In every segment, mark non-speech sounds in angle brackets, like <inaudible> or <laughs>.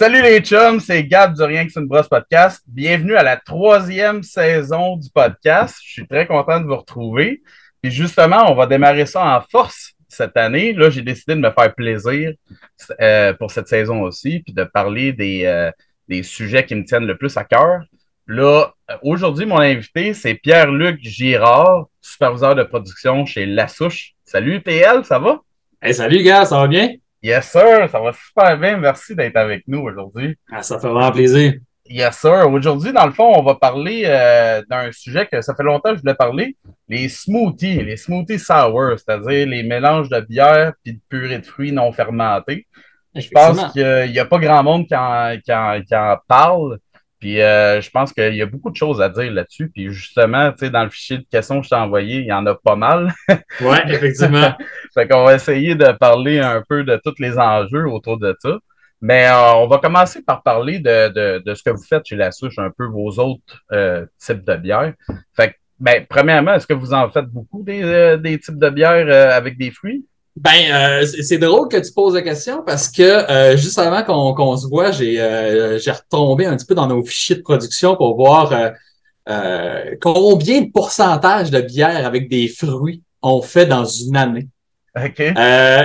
Salut les chums, c'est Gab du Rien que c'est une brosse podcast. Bienvenue à la troisième saison du podcast. Je suis très content de vous retrouver. Puis justement, on va démarrer ça en force cette année. Là, j'ai décidé de me faire plaisir euh, pour cette saison aussi, puis de parler des, euh, des sujets qui me tiennent le plus à cœur. Là, aujourd'hui, mon invité, c'est Pierre-Luc Girard, superviseur de production chez La Souche. Salut PL, ça va? Hey, salut gars, ça va bien? Yes, sir, ça va super bien. Merci d'être avec nous aujourd'hui. Ah, ça fait vraiment plaisir. Yes, sir. Aujourd'hui, dans le fond, on va parler euh, d'un sujet que ça fait longtemps que je voulais parler, les smoothies, les smoothies sour, c'est-à-dire les mélanges de bière puis de purée de fruits non fermentés. Je pense qu'il n'y a pas grand monde qui en, qui en, qui en parle. Puis euh, je pense qu'il y a beaucoup de choses à dire là-dessus. Puis justement, tu sais, dans le fichier de questions que je t'ai envoyé, il y en a pas mal. <laughs> oui, effectivement. <laughs> fait qu'on va essayer de parler un peu de tous les enjeux autour de ça. Mais euh, on va commencer par parler de, de, de, ce que vous faites chez La Souche, un peu vos autres euh, types de bières. Fait que, ben, premièrement, est-ce que vous en faites beaucoup des, des types de bières avec des fruits? Ben, euh, c'est drôle que tu poses la question parce que euh, juste avant qu'on se voit, j'ai euh, retombé un petit peu dans nos fichiers de production pour voir euh, combien de pourcentage de bière avec des fruits on fait dans une année. Okay.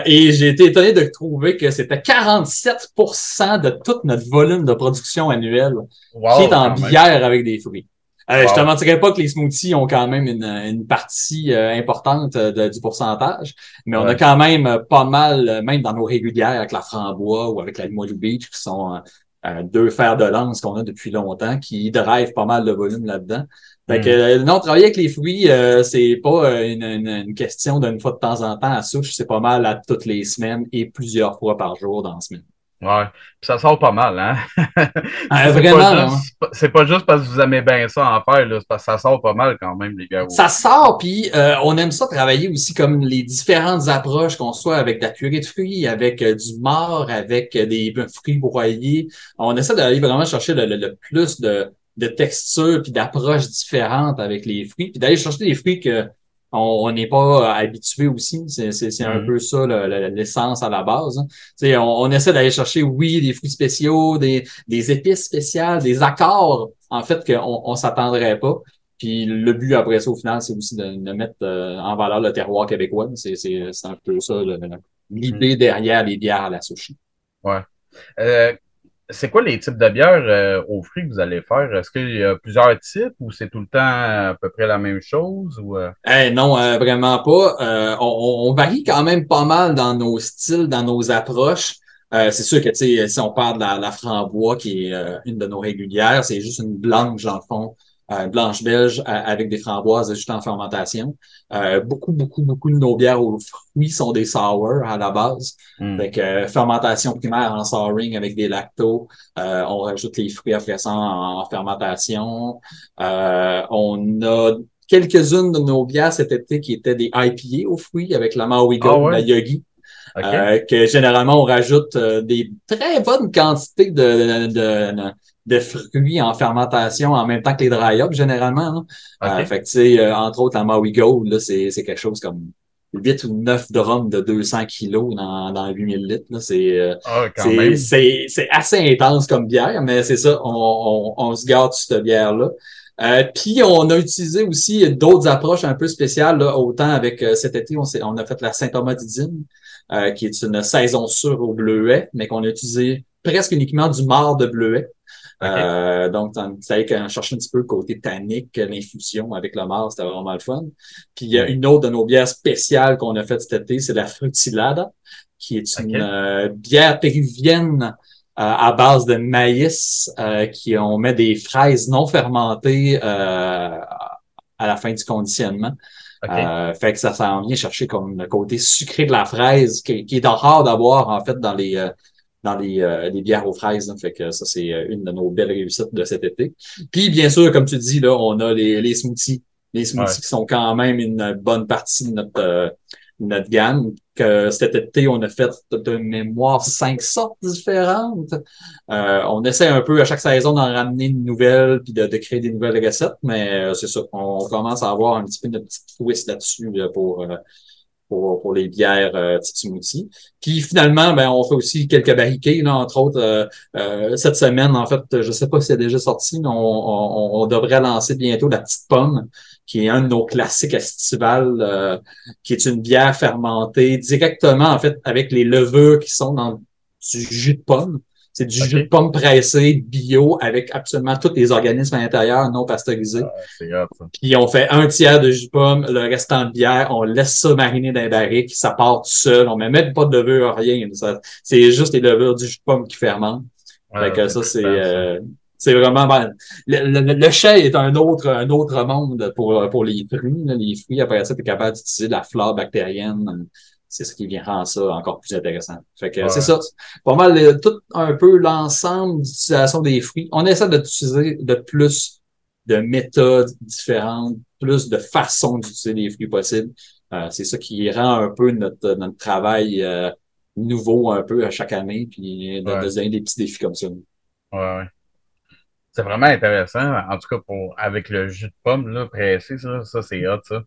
et j'ai été étonné de trouver que c'était 47% de tout notre volume de production annuel qui est en bière avec des fruits. Euh, Je te mentirais pas que les smoothies ont quand même une, une partie euh, importante euh, du pourcentage, mais on a quand même euh, pas mal, même dans nos régulières avec la framboise ou avec la Limoilou Beach, qui sont deux fers de lance qu'on a depuis longtemps, qui drive pas mal de volume là-dedans. Fait que, mm. non, travailler avec les fruits, c'est pas une, une, question d'une fois de temps en temps à souche, c'est pas mal à toutes les semaines et plusieurs fois par jour dans la semaine. Ouais. Puis ça sort pas mal, hein? <laughs> Ah, vraiment, c'est pas, juste parce que vous aimez bien ça en faire, là. C'est parce que ça sort pas mal quand même, les gars. Ça sort, puis euh, on aime ça travailler aussi comme les différentes approches qu'on soit avec de la purée de fruits, avec euh, du mort, avec euh, des fruits broyés. On essaie d'aller vraiment chercher le, plus de, de textures puis d'approches différentes avec les fruits, puis d'aller chercher des fruits que on n'est pas habitué aussi. C'est un mm-hmm. peu ça l'essence à la base. Hein. On, on, essaie d'aller chercher, oui, des fruits spéciaux, des, des épices spéciales, des accords, en fait, qu'on on, s'attendrait pas. Puis le but après ça, au final, c'est aussi de, de mettre euh, en valeur le terroir québécois. C'est un peu ça l'idée mm-hmm. derrière les bières à la sushi. Ouais. Euh, c'est quoi les types de bières euh, aux fruits que vous allez faire? Est-ce qu'il y a plusieurs types ou c'est tout le temps à peu près la même chose? Ou, euh? Eh, non, euh, vraiment pas. On, on, varie quand même pas mal dans nos styles, dans nos approches. c'est sûr que si on parle de la, la framboise, qui est une de nos régulières, c'est juste une blanche, dans le fond, euh, blanche belge avec des framboises juste en fermentation. Euh, beaucoup, beaucoup, beaucoup de nos bières aux fruits sont des sour à la base. Mm. euh, fermentation primaire en souring avec des lactos. Euh, on rajoute les fruits affaissants en, fermentation. on a quelques-unes de nos bières cet été qui étaient des IPA aux fruits avec la Maui Gold, ah la Yogi. que généralement on rajoute des très bonnes quantités de, de, de fruits en fermentation en même temps que les dry up généralement. Euh, fait que, euh, entre autres, la Maui Gold, là, c'est, c'est quelque chose comme 8 ou 9 drums de 200 kilos dans, dans 8000 litres. C'est, euh, ah, c'est, c'est, c'est, assez intense comme bière, mais c'est ça, on, on, on se garde cette bière-là. Euh, puis on a utilisé aussi d'autres approches un peu spéciales, là, autant avec cet été, on, on, a fait la Saint-Thomas d'Idine, qui est une saison sûre au bleuet, mais qu'on a utilisé presque uniquement du marc de bleuet. Euh, donc, c'est qu'on cherchait un petit peu le côté tannique, l'infusion avec le Mars, c'était vraiment le fun. Puis il y a une autre de nos bières spéciales qu'on a faites cet été, c'est la Frutilada, qui est une euh, bière péruvienne euh, à base de maïs, qui on met des fraises non fermentées à la fin du conditionnement. fait que ça s'en vient chercher comme le côté sucré de la fraise qui, qui est rare d'avoir en fait dans les dans les, euh, les bières aux fraises. Fait que ça, c'est euh, une de nos belles réussites de cet été. Puis, bien sûr, comme tu dis, là, on a les, les smoothies. Les smoothies qui sont quand même une bonne partie de notre, euh, notre gamme. Que cet été, on a fait de mémoire cinq sortes différentes. on essaie un peu à chaque saison d'en ramener une nouvelle puis de, de créer des nouvelles recettes, mais c'est ça. On commence à avoir un petit peu notre petite twist là-dessus pour pour, pour les bières euh, smoothie. Puis finalement, ben, on fait aussi quelques barriquets, là, entre autres. Euh, euh, cette semaine, en fait, je sais pas si c'est déjà sorti, mais on, on, on, devrait lancer bientôt la petite pomme, qui est un de nos classiques estivales, euh, qui est une bière fermentée directement, en fait, avec les levures qui sont dans du jus de pomme. C'est du jus de pomme pressé, bio, avec absolument tous les organismes à l'intérieur non pasteurisés. Ah, Puis on fait un tiers de jus de pomme, le restant de bière, on laisse ça mariner dans les barriques, ça part tout seul, on met même pas de levure, rien. C'est juste les levures du jus de pomme qui fermentent. fait que ça, c'est... Euh, c'est vraiment le, le, le, chai est un autre un autre monde pour pour les fruits. Les fruits après ça, tu es capable d'utiliser de la flore bactérienne c'est ce qui vient rendre ça encore plus intéressant. Fait que c'est ça. Pas mal tout un peu l'ensemble d'utilisation des fruits. On essaie d'utiliser de plus de méthodes différentes, plus de façons d'utiliser les fruits possibles. Euh, c'est ça qui rend un peu notre, notre travail euh, nouveau un peu à chaque année, puis de, de donner des petits défis comme ça. Ouais, ouais. C'est vraiment intéressant. En tout cas, pour avec le jus de pomme là, pressé, ça, ça c'est hot, ça.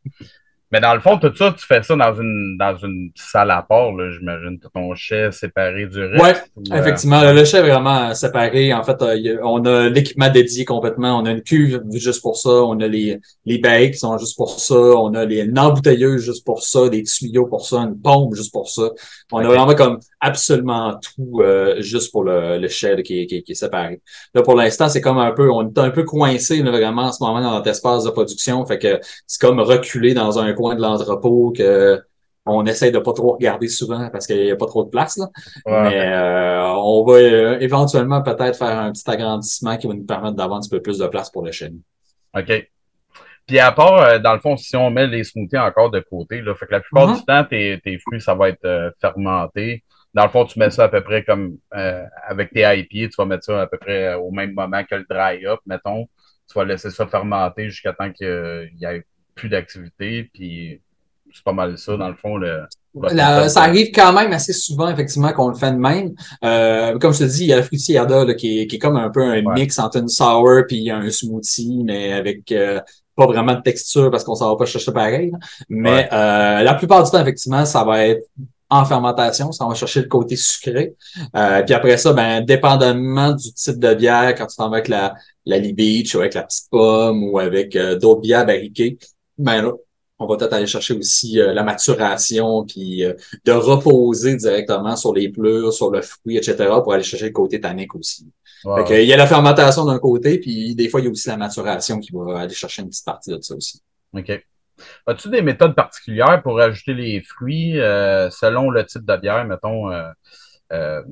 Mais dans le fond, tout ça, tu fais ça dans une, dans une salle à part, j'imagine. ton chai séparé du reste. Oui, euh, effectivement. Le chai est vraiment séparé. En fait, euh, on a l'équipement dédié complètement. On a une cuve juste pour ça. On a les, les bails qui sont juste pour ça. On a les embouteilleuses juste pour ça, des tuyaux pour ça, une pompe juste pour ça. On a vraiment comme absolument tout euh, juste pour le, le chai qui, qui, qui, est séparé. Là, pour l'instant, c'est comme un peu, on est un peu coincé vraiment en ce moment dans notre espace de production. Fait que c'est comme reculer dans un coin de l'entrepôt que on essaie de pas trop regarder souvent parce qu'il n'y a pas trop de place. Là. Mais euh, on va euh, éventuellement peut-être faire un petit agrandissement qui va nous permettre d'avoir un petit peu plus de place pour la chaîne. OK. Puis à part, euh, dans le fond, si on met les smoothies encore de côté, là, fait que la plupart mm-hmm. du temps, tes, tes, fruits, ça va être fermenté. Dans le fond, tu mets ça à peu près comme avec tes IPA, tu vas mettre ça à peu près au même moment que le dry up, mettons. Tu vas laisser ça fermenter jusqu'à temps qu'il y ait plus d'activité, puis c'est pas mal ça, dans le fond. Le, ça arrive quand même assez souvent, effectivement, qu'on le fait de même. Euh, comme je te dis, il y a la fruitière là, qui, est, qui est comme un peu un mix entre une sour puis un smoothie, mais avec euh, pas vraiment de texture parce qu'on ne va pas chercher pareil. Mais euh, la plupart du temps, effectivement, ça va être en fermentation, ça va chercher le côté sucré. Puis après ça, ben, dépendamment du type de bière, quand tu t'en vas avec la, la Lee Beach ou avec la petite pomme ou avec d'autres bières barriquées, ben là, on va peut-être aller chercher aussi euh, la maturation, puis euh, de reposer directement sur les pleurs, sur le fruit, etc., pour aller chercher le côté tannique aussi. il y a la fermentation d'un côté, puis des fois, il y a aussi la maturation qui va aller chercher une petite partie de ça aussi. OK. As-tu des méthodes particulières pour ajouter les fruits euh, selon le type de bière, mettons, euh, euh,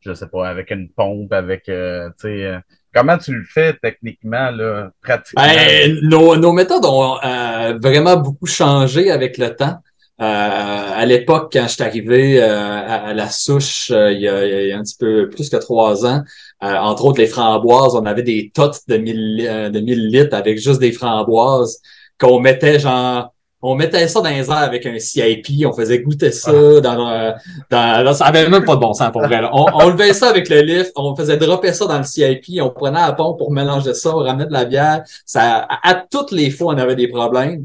je sais pas, avec une pompe, avec, tu sais, Comment tu le fais techniquement, là, pratiquement? Ben, nos, nos, méthodes ont euh, vraiment beaucoup changé avec le temps. Euh, à l'époque, quand je suis arrivé euh, à, la souche, il y, a, il, y a, un petit peu plus que trois ans, entre autres les framboises, on avait des totes de 1000 de 1000 litres avec juste des framboises qu'on mettait genre on mettait ça dans les airs avec un CIP, on faisait goûter ça ah. dans, dans, ça avait même pas de bon sens pour vrai. On, on levait ça avec le lift, on faisait dropper ça dans le CIP, on prenait la pompe pour mélanger ça, on ramenait de la bière. Ça, à, toutes les fois, on avait des problèmes.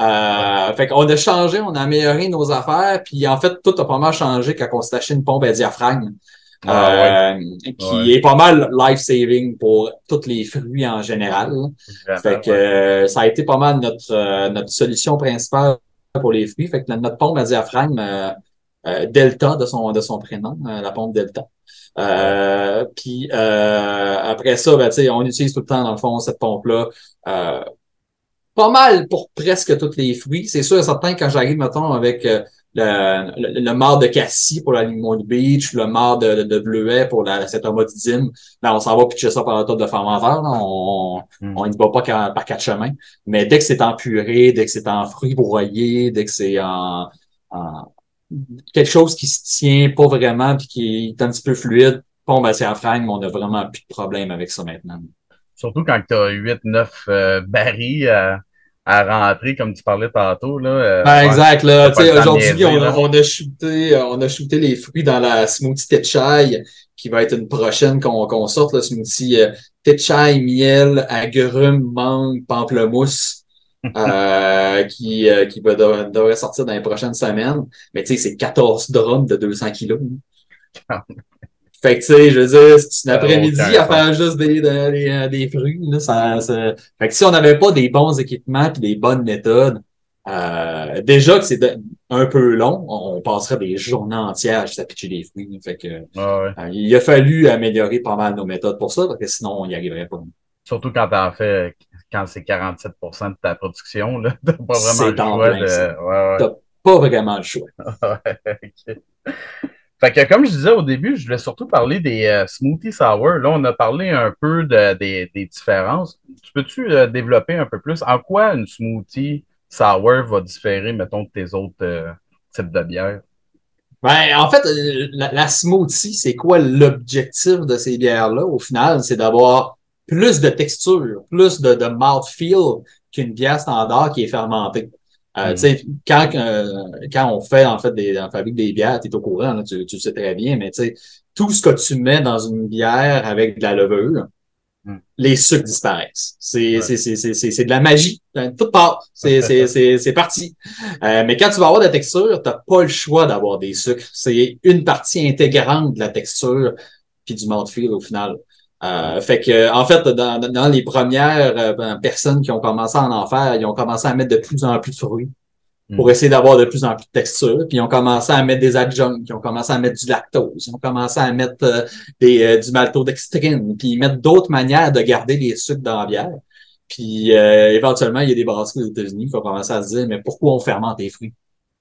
Euh, fait qu'on a changé, on a amélioré nos affaires, puis en fait, tout a pas mal changé quand on s'est acheté une pompe à diaphragme. Ah, euh, qui est pas mal life-saving pour tous les fruits en général. fait que euh, ça a été pas mal notre, euh, notre solution principale pour les fruits. Fait que notre pompe à diaphragme Delta de son, de son prénom, la pompe Delta. puis après ça, ben, on utilise tout le temps, dans le fond, cette pompe-là. pas mal pour presque tous les fruits. C'est sûr et certain, quand j'arrive, mettons, avec le, le, le marc de cassis pour la Limon Beach, le marc de, de, de, bleuet pour la, cette homodidine, ben, on s'en va pitcher ça par la table de fermenteur. On mm. on va pas par quatre chemins. Mais dès que c'est en purée, dès que c'est en fruits broyés, dès que c'est en, en, quelque chose qui se tient pas vraiment puis qui est un petit peu fluide, bon, ben, c'est en mais on a vraiment plus de problème avec ça maintenant. Surtout quand tu as 8-9 euh, barils euh, à rentrer, comme tu parlais tantôt. Là, euh, ben, exact. Là, aujourd'hui, on, a, on, a shooté, euh, on a shooté les fruits dans la smoothie Tetchai, qui va être une prochaine qu'on qu'on sorte, le smoothie euh, Tetchai, miel, agrumes, mangue, pamplemousse. <laughs> euh, qui, euh, qui va, devrait sortir dans les prochaines semaines. Mais tu sais, c'est 14 drums de 200 kilos. <laughs> Fait que, tu sais, je veux dire, c'est une après-midi à faire juste des, des, des fruits. Là, ça, Fait que si on n'avait pas des bons équipements et des bonnes méthodes, euh, déjà que c'est un peu long, on passerait des journées entières juste à pitcher des fruits. Fait que, euh, il a fallu améliorer pas mal nos méthodes pour ça, parce que sinon, on n'y arriverait pas. Surtout quand t'en fais, quand c'est 47% de ta production, là, t'as pas vraiment le choix de... T'as pas vraiment le choix. <laughs> Fait que comme je disais au début, je voulais surtout parler des euh, smoothies sour. Là, on a parlé un peu de, des, des différences. Tu peux-tu euh, développer un peu plus? En quoi une smoothie sour va différer, mettons, de tes autres euh, types de bières? Ben, en fait, la, smoothie, c'est quoi l'objectif de ces bières-là? Au final, c'est d'avoir plus de texture, plus de, de mouthfeel qu'une bière standard qui est fermentée. Euh, mm. quand, euh, quand on fait en fait des, on fabrique des bières, tu es au courant, tu, tu le sais très bien, mais tout ce que tu mets dans une bière avec de la levure, mm. les sucres disparaissent. C'est c'est c'est de la magie. Hein, tout part. <laughs> C'est parti. Euh, mais quand tu vas avoir de la texture, tu pas le choix d'avoir des sucres. C'est une partie intégrante de la texture puis du mouthfeel au final. Euh, fait que, en fait, dans, dans les premières euh, ben, personnes qui ont commencé à en faire, ils ont commencé à mettre de plus en plus de fruits pour hmm. essayer d'avoir de plus en plus de texture. Puis ils ont commencé à mettre des adjuncts, ils ont commencé à mettre du lactose, ils ont commencé à mettre euh, des, du maltodextrine, puis ils mettent d'autres manières de garder les sucres dans la bière. Puis éventuellement, il y a des brasseries aux États-Unis qui ont commencé à se dire, mais pourquoi on fermente les fruits?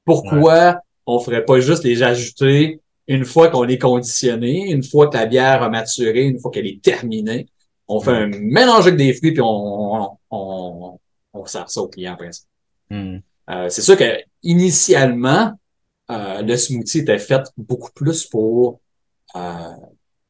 Pourquoi on ferait pas juste les ajouter une fois qu'on est conditionné, une fois que la bière a maturé, une fois qu'elle est terminée, on fait un mélange avec des fruits puis on, on, on, sert ça au client après ça. Hmm. Euh, c'est sûr que initialement, euh, le smoothie était fait beaucoup plus pour euh,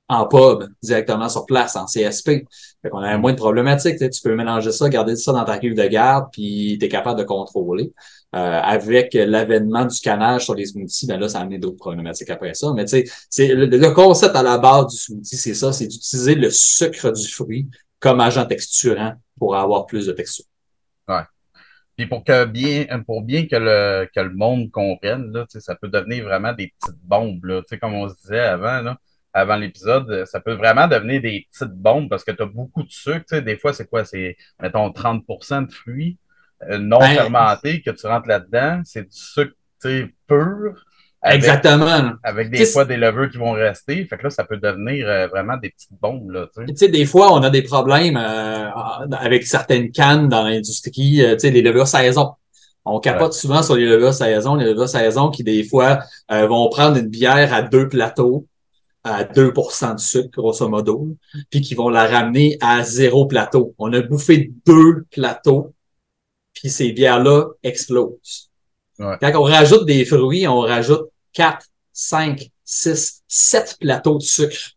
en pub, directement sur place, en CSP. Fait qu'on avait moins de problématiques. Tu peux mélanger ça, garder ça dans ta cuve de garde, puis tu es capable de contrôler. Euh, avec l'avènement du canage sur les smoothies, ben là, ça a amené d'autres problématiques après ça. Mais tu sais, c'est le, concept à la base du smoothie, c'est ça, c'est d'utiliser le sucre du fruit comme agent texturant pour avoir plus de texture. Ouais. Puis pour que bien, pour bien que le, que le monde comprenne, là, ça peut devenir vraiment des petites bombes, là, comme on se disait avant, là avant l'épisode, euh, ça peut vraiment devenir des petites bombes parce que tu as beaucoup de sucre. Des fois, c'est quoi? C'est, mettons, 30% de fruits euh, non ben, fermentés que tu rentres là-dedans. C'est du sucre pur. Exactement. Avec des fois des levures qui vont rester. Fait que là, ça peut devenir euh, vraiment des petites bombes. Là, tu sais, des fois, on a des problèmes avec certaines cannes dans l'industrie, tu sais, les levures saison. On capote souvent sur les levures saison, les levures saison qui, des fois, vont prendre une bière à deux plateaux, à 2% de sucre, grosso modo, puis qui vont la ramener à zéro plateau. On a bouffé deux plateaux, puis ces bières-là explosent. Quand on rajoute des fruits, on rajoute 4, 5, 6, 7 plateaux de sucre.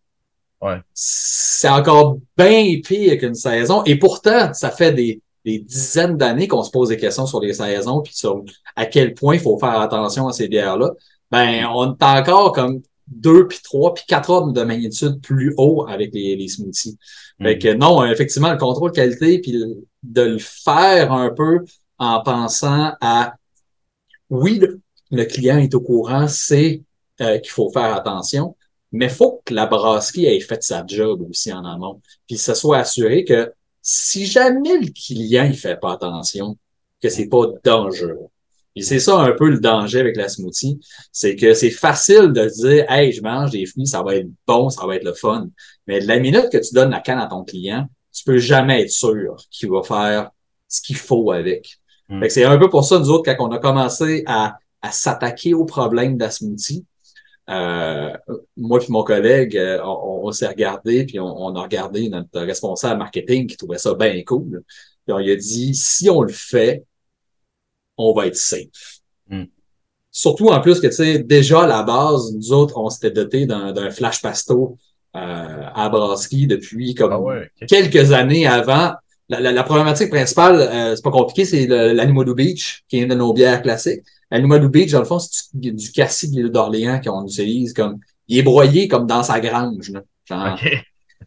Ouais. C'est encore bien pire qu'une saison. Et pourtant, ça fait des, des dizaines d'années qu'on se pose des questions sur les saisons, puis sur à quel point il faut faire attention à ces bières-là. Ben, on est encore comme deux, puis trois, puis quatre ordres de magnitude plus haut avec les, les smoothies. Fait que non, effectivement, le contrôle qualité, puis de le faire un peu en pensant à oui, le, client est au courant, c'est euh, qu'il faut faire attention, mais faut que la brasserie ait fait sa job aussi en amont. Puis ça soit assuré que si jamais le client il fait pas attention, que c'est pas dangereux. Et c'est ça un peu le danger avec la smoothie, c'est que c'est facile de dire Hey, je mange des fruits, ça va être bon, ça va être le fun. Mais de la minute que tu donnes la canne à ton client, tu peux jamais être sûr qu'il va faire ce qu'il faut avec. Mm. C'est un peu pour ça, nous autres, quand on a commencé à, à s'attaquer au problème de la smoothie, euh, moi et mon collègue, euh, on, s'est regardé, puis on, on, a regardé notre responsable marketing qui trouvait ça bien cool. Puis on lui a dit, si on le fait, on va être safe. Hmm. Surtout en plus que, tu sais, déjà à la base, nous autres, on s'était doté d'un flash pasto euh, à brasserie depuis comme ah quelques années avant. La, problématique principale, euh, c'est pas compliqué, c'est l'Animado Beach, qui est une de nos bières classiques. L'Animado Beach, dans le fond, c'est du, du cassis de l'île d'Orléans qu'on utilise comme. Il est broyé comme dans sa grange. Là. Genre,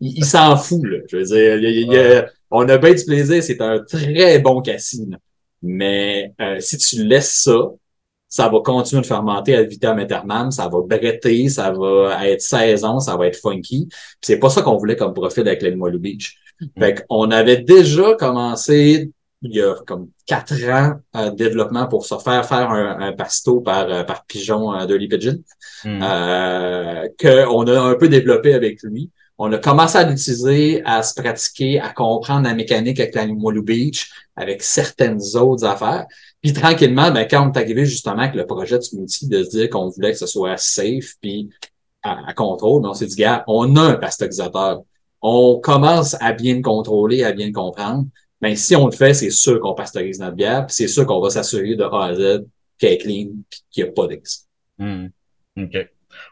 il, s'en fout, là. Je veux dire, on a bien du plaisir, c'est un très bon cassis. Mais euh, si tu laisses ça, ça va continuer de fermenter à vitam aeternam, ça va bretter, ça va être saison, ça va être funky. c'est pas ça qu'on voulait comme profil avec l'Animoilou Beach. Mm. Fait qu'on avait déjà commencé il y a comme quatre ans de développement pour se faire faire un, un pasto par, euh, par pigeon euh, de Pigeon, mm. euh, qu'on a un peu développé avec lui. On a commencé à l'utiliser, à se pratiquer, à comprendre la mécanique avec l'Animoilou Beach, avec certaines autres affaires. Puis tranquillement, ben, quand on est arrivé justement avec le projet de smoothie, de se dire qu'on voulait que ce soit safe puis à, contrôle, ben, on s'est dit, gars, on a un pasteurisateur. On commence à bien le contrôler, à bien le comprendre. Mais ben, si on le fait, c'est sûr qu'on pasteurise notre bière, puis c'est sûr qu'on va s'assurer de A à Z qu'elle est clean, qu'il n'y a pas d'ex. Hmm. OK.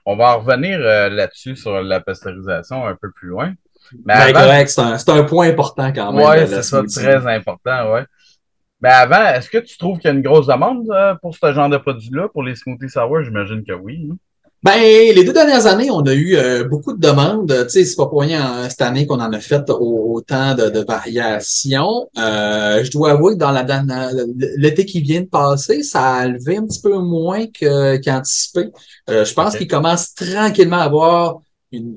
On va revenir euh, là-dessus sur la pasteurisation un peu plus loin. Mais ben, c'est un, un, point important quand même. Oui, c'est ça, très important, ouais. Mais avant, est-ce que tu trouves qu'il y a une grosse demande euh, pour ce genre de produit-là, pour les smoothies sour? J'imagine que oui. Hein. Ben, les deux dernières années, on a eu euh, beaucoup de demandes. Tu sais, c'est pas pour rien cette année qu'on en a fait autant de, de variations. Euh, je dois avouer que dans la l'été qui vient de passer, ça a levé un petit peu moins qu'anticipé. je pense qu'il commence tranquillement à avoir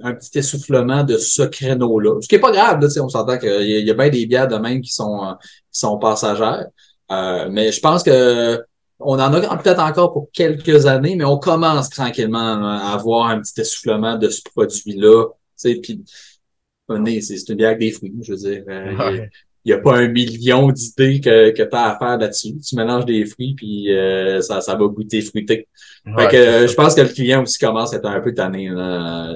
un petit essoufflement de ce créneau-là. Ce qui est pas grave, là, on s'entend qu'il y, y, a bien des bières de même qui sont, qui sont passagères. Euh, mais je pense que on en a peut-être encore pour quelques années, mais on commence tranquillement à avoir un petit essoufflement de ce produit-là. Puis, c'est une bière avec des fruits, je veux dire. Euh, il n'y a pas un million d'idées que, que tu as à faire là-dessus. Tu mélanges des fruits, puis euh, ça, ça va goûter fruité. fait que, euh, je pense que le client aussi commence à être un peu tanné là,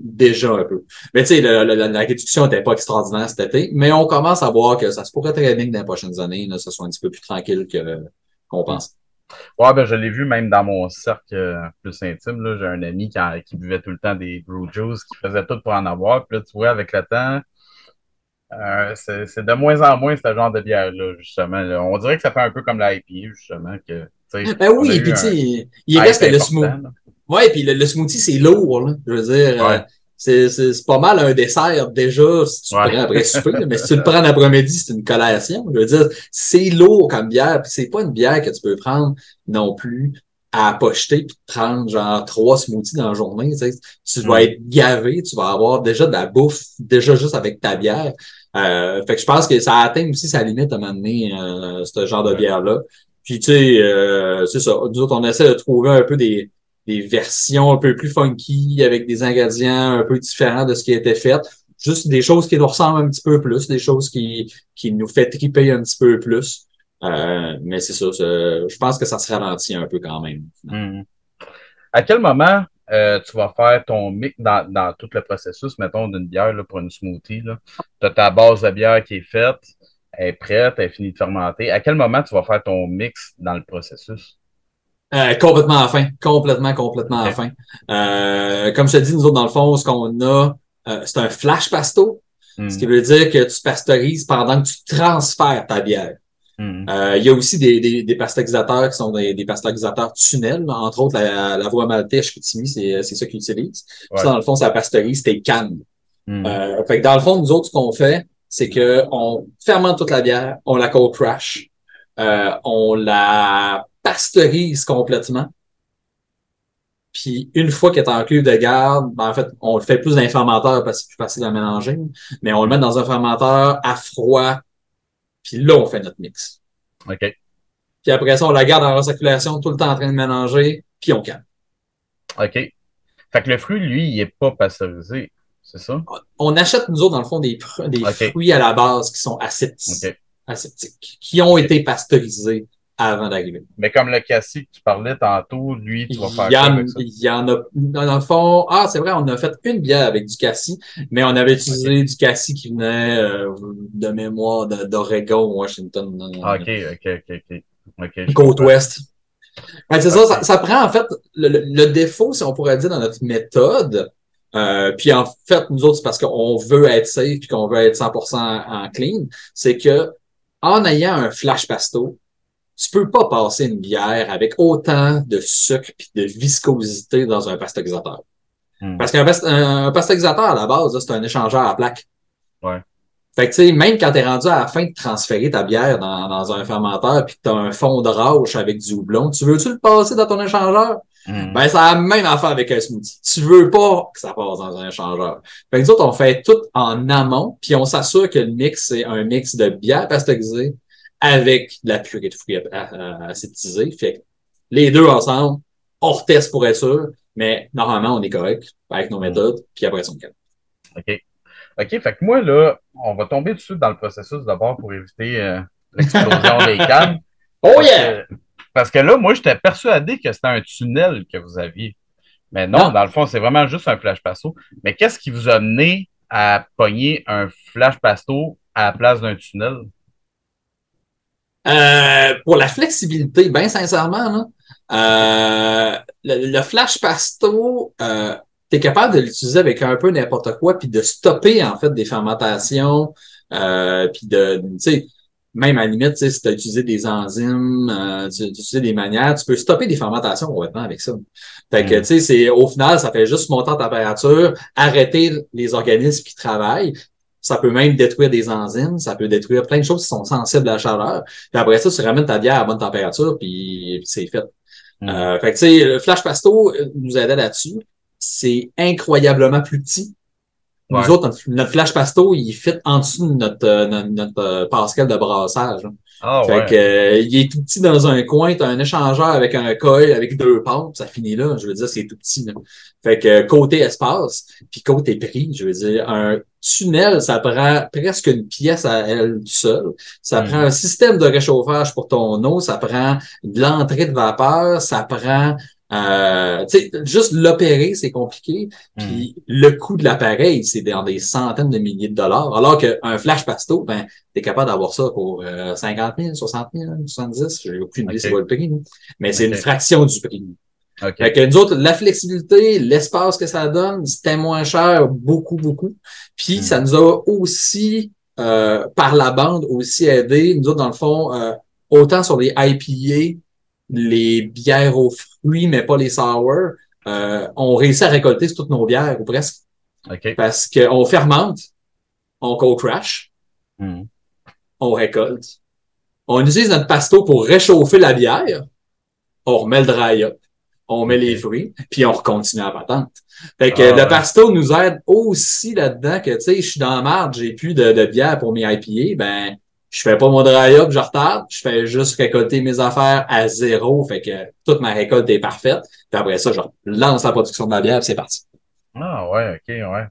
déjà un peu. Mais tu sais, la, réduction n'était pas extraordinaire cet été, mais on commence à voir que ça se pourrait très bien que dans les prochaines années, là, ça soit un petit peu plus tranquille que qu'on pense. Ouais, ben je l'ai vu même dans mon cercle euh, plus intime. J'ai un ami qui, qui, buvait tout le temps des brew juice, qui faisait tout pour en avoir. Puis là, tu vois, avec le temps, euh, c'est de moins en moins ce genre de bière-là, justement. On dirait que ça fait un peu comme l'IPA, justement. Que, ben oui, puis tu sais, il reste le smoothie. Ouais, puis le, smoothie, c'est lourd, là. Je veux dire, euh, c'est pas mal un dessert déjà si tu le prends après souper, mais si tu le prends l'après-midi, c'est une collation. Je veux dire, c'est lourd comme bière, puis c'est pas une bière que tu peux prendre non plus à pocheter puis prendre genre trois smoothies dans la journée. Tu, sais. tu vas mm. être gavé, tu vas avoir déjà de la bouffe, déjà juste avec ta bière. Euh, fait que je pense que ça atteint aussi sa limite à m'amener euh, ce genre de bière-là. Puis tu sais, euh, c'est ça. Nous autres, on essaie de trouver un peu des, des versions un peu plus funky avec des ingrédients un peu différents de ce qui a été fait. Juste des choses qui nous ressemblent un petit peu plus, des choses qui, qui nous fait triper un petit peu plus. Euh, mais c'est ça, je pense que ça se ralentit un peu quand même. Hmm. À quel moment euh, tu vas faire ton mix dans, dans, tout le processus, mettons, d'une bière pour une smoothie. Tu as ta base de bière qui est faite, elle est prête, elle est finie de fermenter. À quel moment tu vas faire ton mix dans le processus? Euh, complètement à la fin. Complètement, complètement à la fin. Euh, comme je te dis, nous autres, dans le fond, ce qu'on a, c'est un flash pasto. Ce qui hmm. veut dire que tu pasteurises pendant que tu transfères ta bière. Mm. Euh, il y a aussi des, des, des pasteurisateurs qui sont des, des pasteurisateurs tunnels, entre autres la, la voie maltèche Chicoutimi, c'est, c'est ça qu'ils utilisent. Ça, dans le fond, ça pasteurise tes cannes. Mm. Euh, fait que dans le fond, nous autres, ce qu'on fait, c'est que on fermente toute la bière, on la cold crash, euh, on la pasteurise complètement. Puis une fois qu'elle est en cuve de garde, ben en fait, on le fait plus d'un fermenteur parce que c'est plus facile à mélanger, mais on le met dans un fermenteur à froid puis là, on fait notre mix. OK. Puis après ça, on la garde en recirculation tout le temps en train de mélanger, puis on calme. OK. Fait que le fruit, lui, il n'est pas pasteurisé, c'est ça? On achète, nous autres, dans le fond, des, des fruits à la base qui sont aseptiques, aseptiques qui ont été pasteurisés avant d'arriver. Mais comme le cassis que tu parlais tantôt, lui, tu vas faire il y, en, il y en a, dans le fond, ah, c'est vrai, on a fait une bière avec du cassis, mais on avait utilisé du cassis qui venait euh, de mémoire d'Oregon, Washington. Ok, ok, ok, ok. Côte ouest. Ben, c'est ça, ça, prend en fait le, défaut, si on pourrait dire, dans notre méthode. Euh, puis en fait, nous autres, c'est parce qu'on veut être safe puis qu'on veut être 100% en clean, c'est que en ayant un flash pasto, tu peux pas passer une bière avec autant de sucre et de viscosité dans un pasteurisateur. Hmm. Parce qu'un pasteurisateur, à la base, c'est un échangeur à plaque. Ouais. Fait que, tu sais, même quand tu es rendu à la fin de transférer ta bière dans, dans un fermenteur puis que tu as un fond de rauche avec du houblon, tu veux-tu le passer dans ton échangeur? Hmm. Ben, ça a la même affaire avec un smoothie. Tu veux pas que ça passe dans un échangeur. Fait que nous autres, on fait tout en amont, puis on s'assure que le mix, c'est un mix de bière pasteurisée avec de la purée de fruits aseptisée. Fait que les deux ensemble, on reteste pour être sûr, mais normalement, on est correct avec nos méthodes, puis après, on calme. OK. OK, fait que moi, là, on va tomber dessus dans le processus d'abord pour éviter euh, l'explosion <laughs> des cannes. Oh Parce yeah! que- Parce que là, moi, j'étais persuadé que c'était un tunnel que vous aviez. Mais non, Non. dans le fond, c'est vraiment juste un flash pasto. Mais qu'est-ce qui vous a mené à pogner un flash pasto à la place d'un tunnel? Euh, pour la flexibilité, bien sincèrement, là, euh, le, le flash pasto, euh, tu es capable de l'utiliser avec un peu n'importe quoi, puis de stopper en fait des fermentations, euh, puis de, tu sais, même à la limite, tu sais, si tu as utilisé des enzymes, euh, tu, tu utilises des manières, tu peux stopper des fermentations complètement avec ça. Fait que, Mm. tu sais, c'est, au final, ça fait juste monter en température, arrêter les organismes qui travaillent. Ça peut même détruire des enzymes, ça peut détruire plein de choses qui sont sensibles à la chaleur. Puis après ça, tu ramènes ta bière à bonne température, puis, puis c'est fait. Mm. Euh, fait que, tu sais, le Flash Pasto euh, nous aidait là-dessus. C'est incroyablement plus petit. Nous Ouais. autres, notre, notre Flash Pasto, il fit en dessous de notre, euh, notre, notre, euh, Pascal de brassage. là. Ah Fait ouais. que, euh, il est tout petit dans un coin, t'as un échangeur avec un coil, avec deux pompes, ça finit là. Je veux dire, c'est tout petit. Là. Fait que côté espace, puis côté prix, je veux dire, un tunnel, ça prend presque une pièce à elle seule. Ça Mm. prend un système de réchauffage pour ton eau, ça prend de l'entrée de vapeur, ça prend euh, tu sais, juste l'opérer, c'est compliqué. Puis le coût de l'appareil, c'est dans des centaines de milliers de dollars. Alors qu'un flash pasto, ben, t'es capable d'avoir ça pour euh, 50 000, 60 000, 70 J'ai aucune idée Ok. c'est quoi le prix. Mais c'est une fraction du prix. Fait que nous autres, la flexibilité, l'espace que ça donne, c'était moins cher, beaucoup, beaucoup. Puis Mm. ça nous a aussi, euh, par la bande, aussi aidé. Nous autres, dans le fond, euh, autant sur les IPA, les bières aux fruits, mais pas les sour, euh, on réussit à récolter toutes nos bières, ou presque. OK. Parce qu'on fermente, on cold crash, Mm. on récolte. On utilise notre pasto pour réchauffer la bière. On remet le dry up. On met les fruits, puis on continue à patente. Fait que Ah le pasto nous aide aussi là-dedans que, tu sais, je suis dans la marde, j'ai plus de, de bière pour mes IPA, ben, je fais pas mon dry up, je retarde, je fais juste récolter mes affaires à zéro, fait que toute ma récolte est parfaite. Puis après ça, je lance la production de ma bière, c'est parti. Ah ouais, OK, ouais.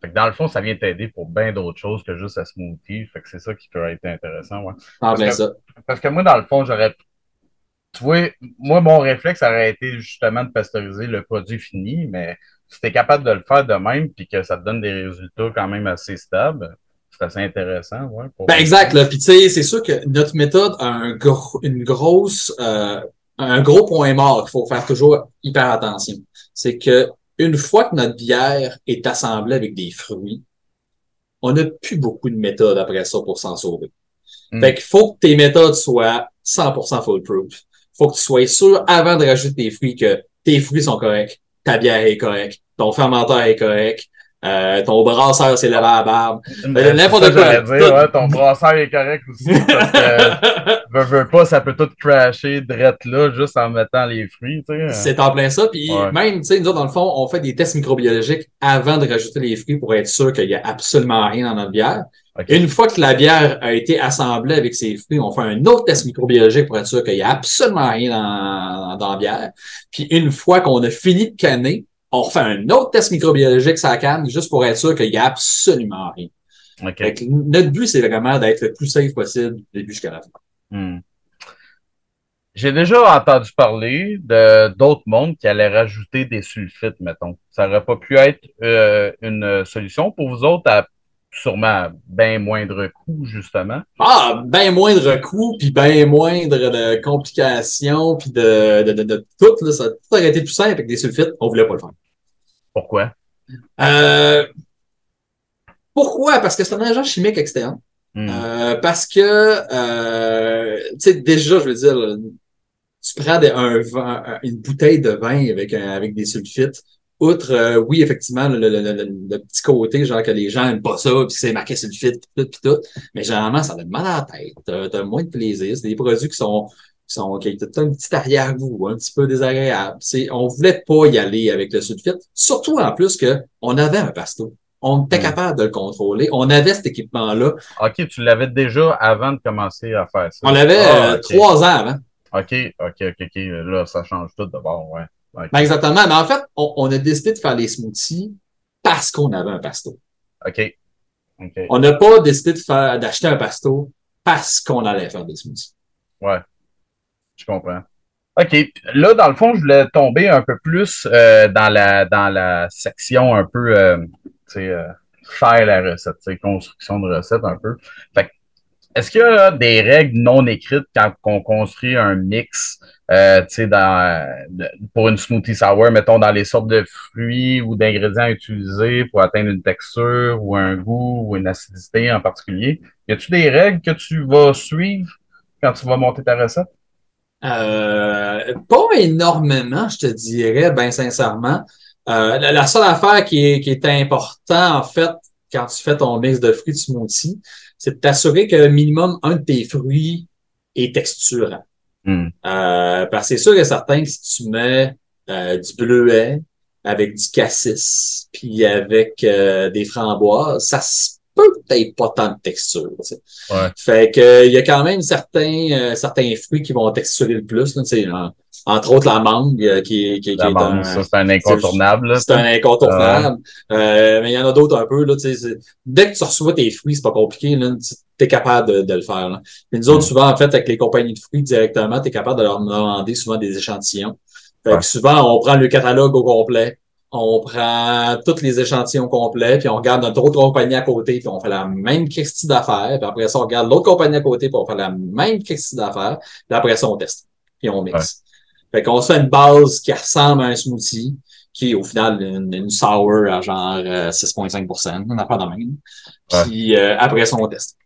Fait que dans le fond, ça vient t'aider pour bien d'autres choses que juste la smoothie. Fait que c'est ça qui peut être intéressant, ouais. En Parce plein que- ça. Parce que moi, dans le fond, j'aurais. Tu vois, moi, mon réflexe aurait été justement de pasteuriser le produit fini, mais si tu es capable de le faire de même puis que ça te donne des résultats quand même assez stables, c'est assez intéressant, ouais. pour- Ben exact. Là. Puis tu sais, c'est sûr que notre méthode a un gros, une grosse, euh, un gros point mort qu'il faut faire toujours hyper attention. C'est que une fois que notre bière est assemblée avec des fruits, on n'a plus beaucoup de méthodes après ça pour s'en sauver. Mm. Fait qu'il faut que tes méthodes soient 100% foolproof. Faut que tu sois sûr avant de rajouter tes fruits que tes fruits sont corrects, ta bière est correcte, ton fermenteur est correct, euh, ton brasseur s'est levé à la barbe. Mais n'importe c'est ça, quoi. j'allais dire, Tout. ouais, ton brasseur est correct aussi. Parce que, <laughs> veux, veux pas, ça peut tout crasher drette là, juste en mettant les fruits. C'est en plein ça. Puis Ouais. même, tu sais, nous autres, dans le fond, on fait des tests microbiologiques avant de rajouter les fruits pour être sûr qu'il y a absolument rien dans notre bière. Une fois que la bière a été assemblée avec ses fruits, on fait un autre test microbiologique pour être sûr qu'il y a absolument rien dans, dans la bière. Puis une fois qu'on a fini de canner, on refait un autre test microbiologique sur la canne juste pour être sûr qu'il y a absolument rien. Que notre but, c'est vraiment d'être le plus safe possible du début jusqu'à la fin. Hmm. J'ai déjà entendu parler de d'autres mondes qui allaient rajouter des sulfites, mettons. Ça aurait pas pu être euh, une solution pour vous autres à sûrement bien moindre coût, justement. Ah, bien moindre coût, puis bien moindre de complications, puis de, de, de, de tout. Là, ça a tout aurait été plus simple avec des sulfites. On voulait pas le faire. Pourquoi? Euh, pourquoi? Parce que c'est un agent chimique externe. Hmm. Euh, parce que, euh, tu sais, déjà, je veux dire, tu prends des- un vin- une bouteille de vin avec, un- avec des sulfites, outre, euh, oui, effectivement, le, le, le, petit côté, genre que les gens aiment pas ça, puis c'est marqué sur le fit, puis tout, puis tout. Mais généralement, ça donne mal à la tête. T'as moins de plaisir. C'est des produits qui sont qui sont qui ont un petit arrière-goût, un petit peu désagréable. C'est, on voulait pas y aller avec le Sudfit, surtout en plus que on avait un pasto. On était hmm. capable de le contrôler. On avait cet équipement-là. OK, tu l'avais déjà avant de commencer à faire ça. On l'avait ah, euh, trois ans avant. OK, OK, OK, OK. Là, ça change tout d'abord, ouais. Ben exactement. Mais en fait, on, a décidé de faire les smoothies parce qu'on avait un pasto. OK. On n'a pas décidé de faire d'acheter un pasto parce qu'on allait faire des smoothies. Ouais. Je comprends. OK. Là, dans le fond, je voulais tomber un peu plus euh, dans, la, dans la section un peu, euh, tu sais, euh, faire la recette, construction de recette un peu. Fait est-ce qu'il y a des règles non écrites quand on construit un mix euh, pour une smoothie sour, mettons dans les sortes de fruits ou d'ingrédients utilisés pour atteindre une texture ou un goût ou une acidité en particulier? Y a-t-il des règles que tu vas suivre quand tu vas monter ta recette? Euh, pas énormément, je te dirais, bien sincèrement. Euh, la, seule affaire qui est, qui est importante, en fait, quand tu fais ton mix de fruits de smoothie, c'est de t'assurer que minimum un de tes fruits est texturant. Hmm. Euh, parce que c'est sûr et certain que si tu mets euh, du bleuet avec du cassis, puis avec euh, des framboises, ça se peut peut-être pas tant de texture. Fait que il y a quand même certains certains fruits qui vont texturer le plus. Là, entre autres la mangue euh, qui, qui, la mangue, ça c'est un incontournable. C'est un incontournable. Euh, mais il y en a d'autres un peu. Là, dès que tu reçois tes fruits, c'est pas compliqué. Tu es capable de, de le faire. Là. Mais nous autres, mm. souvent, en fait, avec les compagnies de fruits directement, tu es capable de leur demander souvent des échantillons. Fait que souvent, on prend le catalogue au complet. On prend tous les échantillons complets, puis on regarde notre autre compagnie à côté, puis on fait la même question d'affaires. Puis après ça, on regarde l'autre compagnie à côté, puis on fait la même question d'affaires. Puis après ça, on teste. Puis on mixe. Fait qu'on se fait une base qui ressemble à un smoothie, qui est au final une, sour à genre 6,5 euh, on n'a pas de même. Puis euh, après ça, on teste.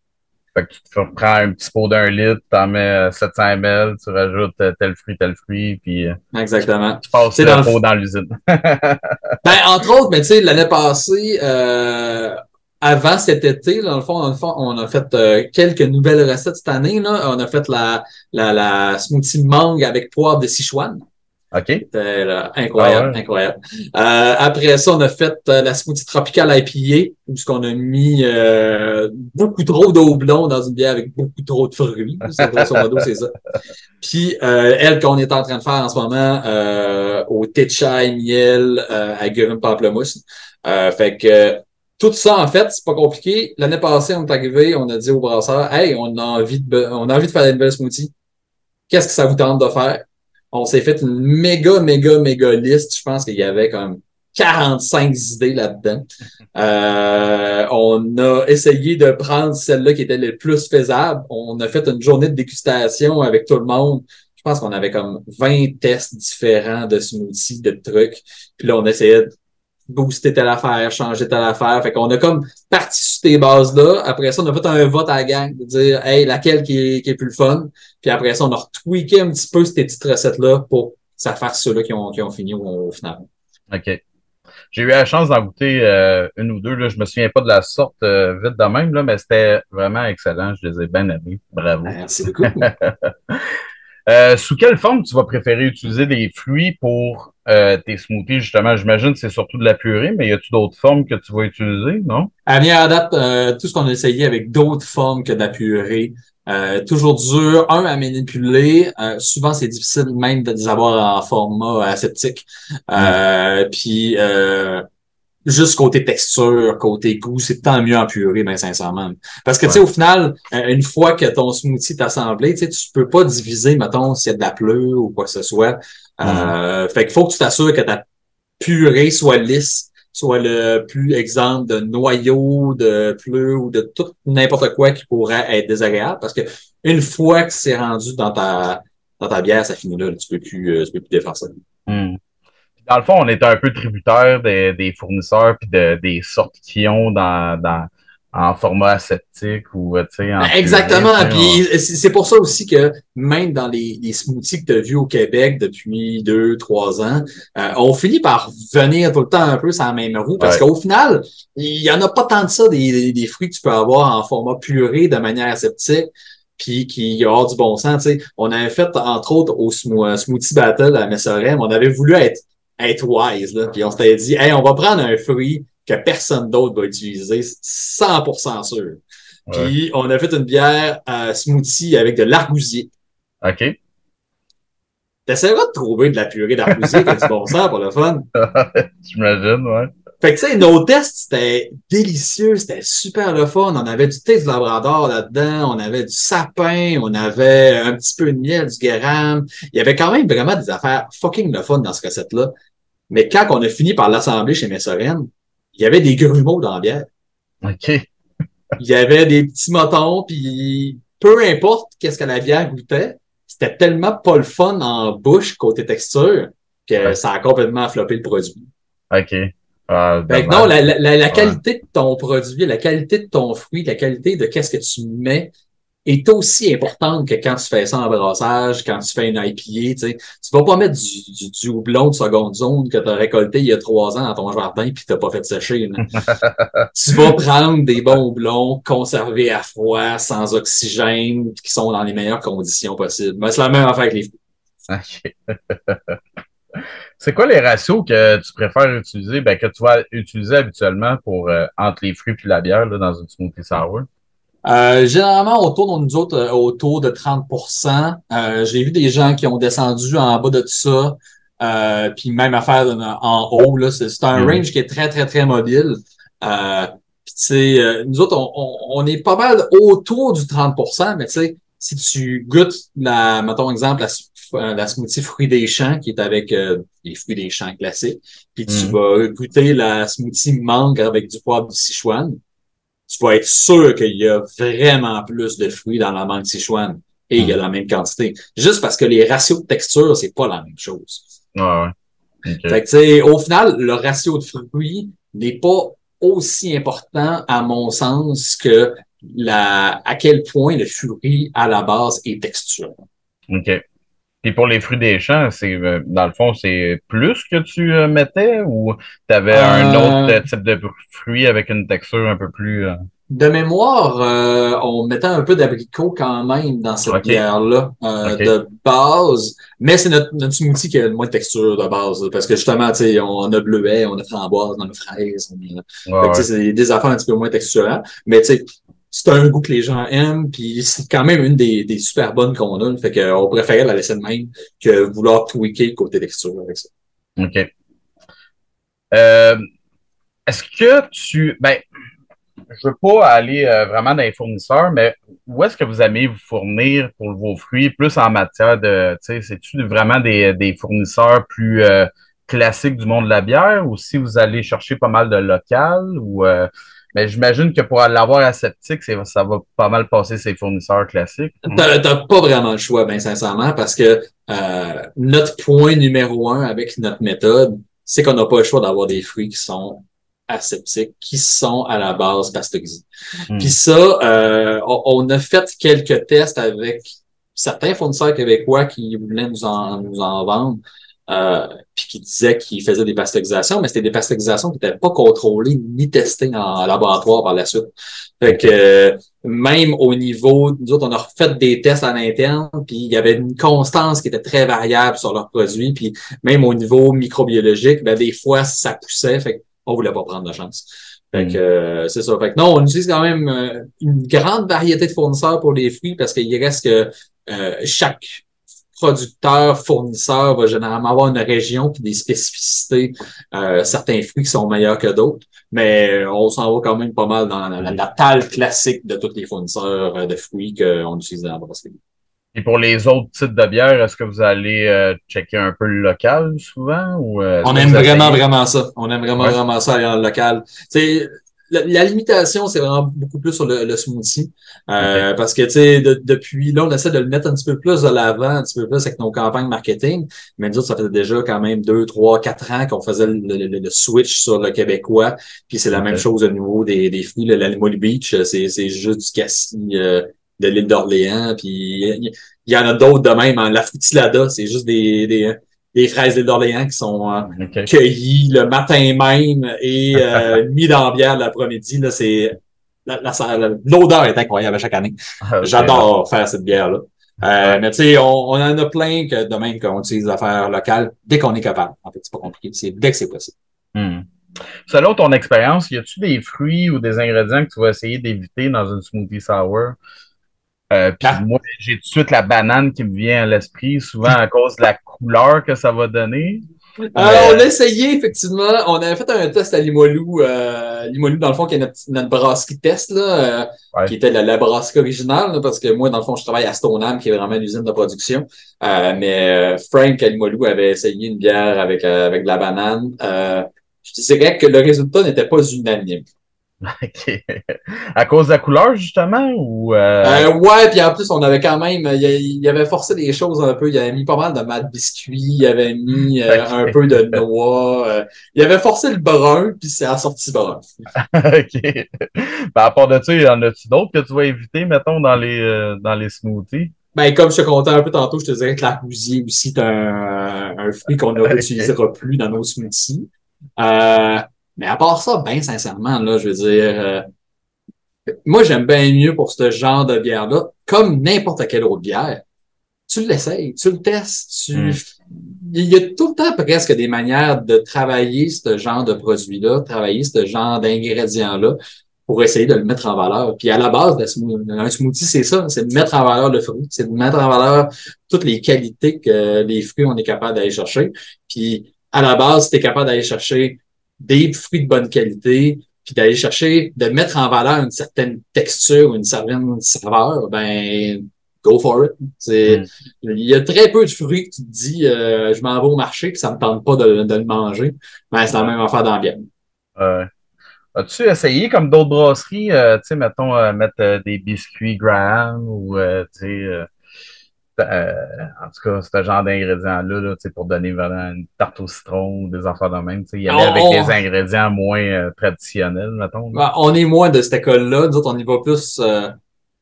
Fait que tu prends un petit pot d'un litre, tu en mets 700 euh, ml, tu rajoutes tel fruit, tel fruit, puis Exactement. tu passes le pot dans l'usine. <laughs> ben, entre autres, mais tu sais, l'année passée, euh, avant cet été, dans le fond, on a fait euh, quelques nouvelles recettes cette année. Là. On a fait la, la, la smoothie mangue avec poivre de Sichuan. OK. C'était incroyable, ah incroyable. Euh, après ça, on a fait euh, la smoothie tropicale IPA, où ce qu'on a mis beaucoup trop d'eau blonde dans une bière avec beaucoup trop de fruits. C'est grosso modo, c'est ça. Puis elle qu'on est en train de faire en ce moment au thé de chai, miel, à pamplemousse. fait que tout ça, en fait, c'est pas compliqué. L'année passée, on est arrivé, on a dit au brasseur, hey, on a envie de, on a envie de faire une belle smoothie. Qu'est-ce que ça vous tente de faire? On s'est fait une méga, méga, méga liste. Je pense qu'il y avait comme 45 idées là-dedans. <laughs> Euh, on a essayé de prendre celle-là qui était le plus faisable. On a fait une journée de dégustation avec tout le monde. Je pense qu'on avait comme 20 tests différents de smoothies, de trucs. Puis là, on essayait booster telle affaire, changer telle affaire. Fait qu'on a comme parti sur ces bases-là. Après ça, on a fait un vote à la gang de dire Hey, laquelle qui est, qui est plus le fun. Puis après ça, on a retweaké un petit peu ces petites recettes-là pour ça faire ceux-là qui ont, qui ont fini au, final. OK. J'ai eu la chance d'en goûter euh, une ou deux. Là. Je me souviens pas de la sorte euh, vite de même, là, mais c'était vraiment excellent. Je les ai bien aimés. Bravo. Merci beaucoup. <laughs> Euh, sous quelle forme tu vas préférer utiliser des fruits pour euh, tes smoothies, justement? J'imagine que c'est surtout de la purée, mais y a-tu d'autres formes que tu vas utiliser, non? À bien date, euh, tout ce qu'on a essayé avec d'autres formes que de la purée, toujours dur, un à manipuler. souvent, c'est difficile même de les avoir en format aseptique. Mm. Puis juste côté texture, côté goût, c'est tant mieux en purée, ben sincèrement. Parce que tu sais, au final, euh, une fois que ton smoothie est assemblé, tu sais, tu peux pas diviser, mettons, s'il y a de la pleure ou quoi que ce soit. Euh, fait qu'il faut que tu t'assures que ta purée soit lisse, soit le plus exemple de noyau, de pleu ou de tout n'importe quoi qui pourrait être désagréable. Parce que une fois que c'est rendu dans ta dans ta bière, ça finit là, tu peux plus, euh, tu peux plus défendre ça. Hmm dans le fond, on est un peu tributaire des, fournisseurs puis des sortes qu'ils ont dans, en format aseptique ou tu sais. Ben, exactement. Puis c'est pour ça aussi que même dans les, les smoothies que tu as vus au Québec depuis deux, trois ans, euh, on finit par venir tout le temps un peu sans la même roue parce qu'au final, il y en a pas tant de ça des, des, fruits que tu peux avoir en format puré de manière aseptique puis qui a du bon sens. sais On avait fait, entre autres, au Smoothie Battle à Messorem, on avait voulu être, être wise, là, puis on s'était dit, hey, on va prendre un fruit que personne d'autre va utiliser, 100% sûr. Puis on a fait une bière à smoothie avec de l'argousier. OK. T'essaieras de trouver de la purée d'argousier qui a du bon sens pour le fun. <laughs> J'imagine, ouais. Fait que tu sais, nos tests, c'était délicieux, c'était super le fun. On avait du thé de labrador là-dedans, on avait du sapin, on avait un petit peu de miel, du garam. Il y avait quand même vraiment des affaires fucking le fun dans cette recette-là. Mais quand on a fini par l'assembler chez Messorène, il y avait des grumeaux dans la bière. OK. il y avait des petits motons, puis peu importe qu'est-ce que la bière goûtait, c'était tellement pas le fun en bouche côté texture que ça a complètement floppé le produit. OK. Ah, non, la, la, la qualité de ton produit, la qualité de ton fruit, la qualité de qu'est-ce que tu mets est aussi importante que quand tu fais ça en brassage, quand tu fais une IPA. Tu sais. Tu vas pas mettre du, du, du houblon de seconde zone que tu as récolté il y a trois ans dans ton jardin puis tu pas fait sécher. <laughs> tu vas prendre des bons houblons conservés à froid, sans oxygène, qui sont dans les meilleures conditions possibles. Mais c'est la même affaire avec les fruits. <laughs> C'est quoi les ratios que tu préfères utiliser, ben, que tu vas utiliser habituellement pour euh, entre les fruits et la bière là, dans une smoothie sour? Euh, généralement, autour de nous autres, euh, autour de 30% euh, J'ai vu des gens qui ont descendu en bas de tout ça. Puis même à faire en haut, c'est un mm. range qui est très, très, très mobile. Nous autres, on, on, est pas mal autour du 30% mais tu sais, si tu goûtes la, mettons exemple, la, la smoothie fruits des champs qui est avec les fruits des champs classiques, puis tu mm. vas goûter la smoothie mangue avec du poivre du Sichuan, tu vas être sûr qu'il y a vraiment plus de fruits dans la mangue Sichuan et il y a hmm. la même quantité. Juste parce que les ratios de texture, c'est pas la même chose. Ouais, ouais. Fait que, au final, le ratio de fruits n'est pas aussi important, à mon sens, que la, à quel point le fruit, à la base, est texturé. OK. Et pour les fruits des champs, c'est euh, dans le fond, c'est plus que tu euh, mettais ou tu avais un euh, autre type de fruit avec une texture un peu plus. De mémoire, on mettait un peu d'abricot quand même dans cette bière-là de base, mais c'est notre, notre smoothie qui a le moins de texture de base parce que justement, tu sais, on a bleuet, on a framboise, on a fraise, on a... c'est des affaires un petit peu moins texturantes, mais tu sais, c'est un goût que les gens aiment, puis c'est quand même une des, super bonnes qu'on a. Fait qu'on préférait la laisser de même que vouloir tweaker côté texture avec ça. OK. Euh, Est-ce que tu. Ben, je veux pas aller euh, vraiment dans les fournisseurs, mais où est-ce que vous aimez vous fournir pour vos fruits, plus en matière de. Tu sais, c'est-tu vraiment des, des fournisseurs plus euh, classiques du monde de la bière ou si vous allez chercher pas mal de local ou. Mais j'imagine que pour l'avoir aseptique, ça va pas mal passer ses fournisseurs classiques. T'as pas vraiment le choix, bien sincèrement, parce que euh, notre point numéro un avec notre méthode, c'est qu'on n'a pas le choix d'avoir des fruits qui sont aseptiques, qui sont à la base pasteurisés. Hmm. Puis ça, euh, on, a fait quelques tests avec certains fournisseurs québécois qui voulaient nous en, nous en vendre. Euh, puis qui disait qu'il faisait des pasteurisations, mais c'était des pasteurisations qui n'étaient pas contrôlées ni testées en laboratoire par la suite. Fait que euh, même au niveau, nous autres, on a refait des tests en interne, puis il y avait une constance qui était très variable sur leurs produits, puis même au niveau microbiologique, ben, des fois, ça poussait, fait qu'on voulait pas prendre de chance. Fait que euh, c'est ça. Fait que non, on utilise quand même une grande variété de fournisseurs pour les fruits parce qu'il reste que chaque producteur, fournisseur va généralement avoir une région puis des spécificités. Euh, certains fruits qui sont meilleurs que d'autres, mais on s'en va quand même pas mal dans la, la, table classique de tous les fournisseurs euh, de fruits qu'on utilise dans la brasserie. Et pour les autres types de bières, est-ce que vous allez euh, checker un peu le local souvent? Ou, on aime vraiment, vraiment ça. On aime vraiment, vraiment ça aller dans le local. sais la, limitation, c'est vraiment beaucoup plus sur le, smoothie. Euh, parce que, tu sais, depuis là, on essaie de le mettre un petit peu plus de l'avant, un petit peu plus avec nos campagnes marketing. Mais nous ça fait déjà quand même deux, trois, quatre ans qu'on faisait le, switch sur le québécois. Puis c'est la même chose au niveau des, des fruits. L'Animal Beach, c'est juste du cassis euh, de l'île d'Orléans. Puis il y, en a d'autres de même. Hein. La frutilada, c'est juste des, des des fraises d'Orléans qui sont euh, cueillies le matin même et euh, <laughs> mis dans la bière l'après-midi. Là, c'est l'odeur est incroyable à chaque année. Ah, J'adore faire cette bière-là. Euh, mais tu sais, on, on, en a plein que de même qu'on utilise des affaires locales dès qu'on est capable. En fait, c'est pas compliqué. C'est dès que c'est possible. Hmm. Selon ton expérience, y a-tu des fruits ou des ingrédients que tu vas essayer d'éviter dans une smoothie sour? Euh, puis ah. moi, j'ai tout de suite la banane qui me vient à l'esprit, souvent à cause de la couleur que ça va donner. Euh, on a essayé, effectivement. On avait fait un test à Limolou. Euh, Limolou, dans le fond, qui est notre, notre brasserie test, là, euh, qui était la, brasserie originale, parce que moi, dans le fond, je travaille à Stoneham, qui est vraiment l'usine de production. Mais Frank à Limolou avait essayé une bière avec, avec de la banane. je dirais que le résultat n'était pas unanime. <laughs> OK. À cause de la couleur, justement, ou... Euh... Euh, ouais, puis en plus, on avait quand même... Il, avait forcé des choses un peu. Il avait mis pas mal de mat biscuit, il avait mis <laughs> euh, un peu de noix. Euh, il avait forcé le brun, puis c'est assorti brun. <laughs> OK. Ben, à part de ça, y en a-tu d'autres que tu vas éviter, mettons, dans les, euh, dans les smoothies? Ben, comme je te contais un peu tantôt, je te dirais que la rousier aussi est un, un fruit qu'on ne réutilisera plus dans nos smoothies. Euh, mais à part ça, ben sincèrement, là, je veux dire, euh, moi j'aime bien mieux pour ce genre de bière-là, comme n'importe quelle autre bière. Tu l'essayes, tu le testes, tu. Hmm. Il y a tout le temps presque des manières de travailler ce genre de produit-là, travailler ce genre d'ingrédients-là pour essayer de le mettre en valeur. Puis à la base, un smoothie, c'est ça, c'est de mettre en valeur le fruit, c'est de mettre en valeur toutes les qualités que les fruits, on est capable d'aller chercher. Puis à la base, si tu es capable d'aller chercher des fruits de bonne qualité, puis d'aller chercher, de mettre en valeur une certaine texture, une certaine saveur, ben go for it. C'est, mm. Il y a très peu de fruits que tu te dis euh, je m'en vais au marché puis ça me tente pas de, le manger. Ben, c'est la même affaire dans Euh, As-tu essayé comme d'autres brasseries, euh, tu sais, mettons, euh, mettre des biscuits Graham ou tu sais euh, en tout cas, ce genre d'ingrédients-là, là, pour donner vraiment une tarte au citron ou des affaires de même. Il y avait avec des ingrédients moins euh, traditionnels, mettons. Ben, on est moins de cette école-là. Nous autres, on y va plus euh,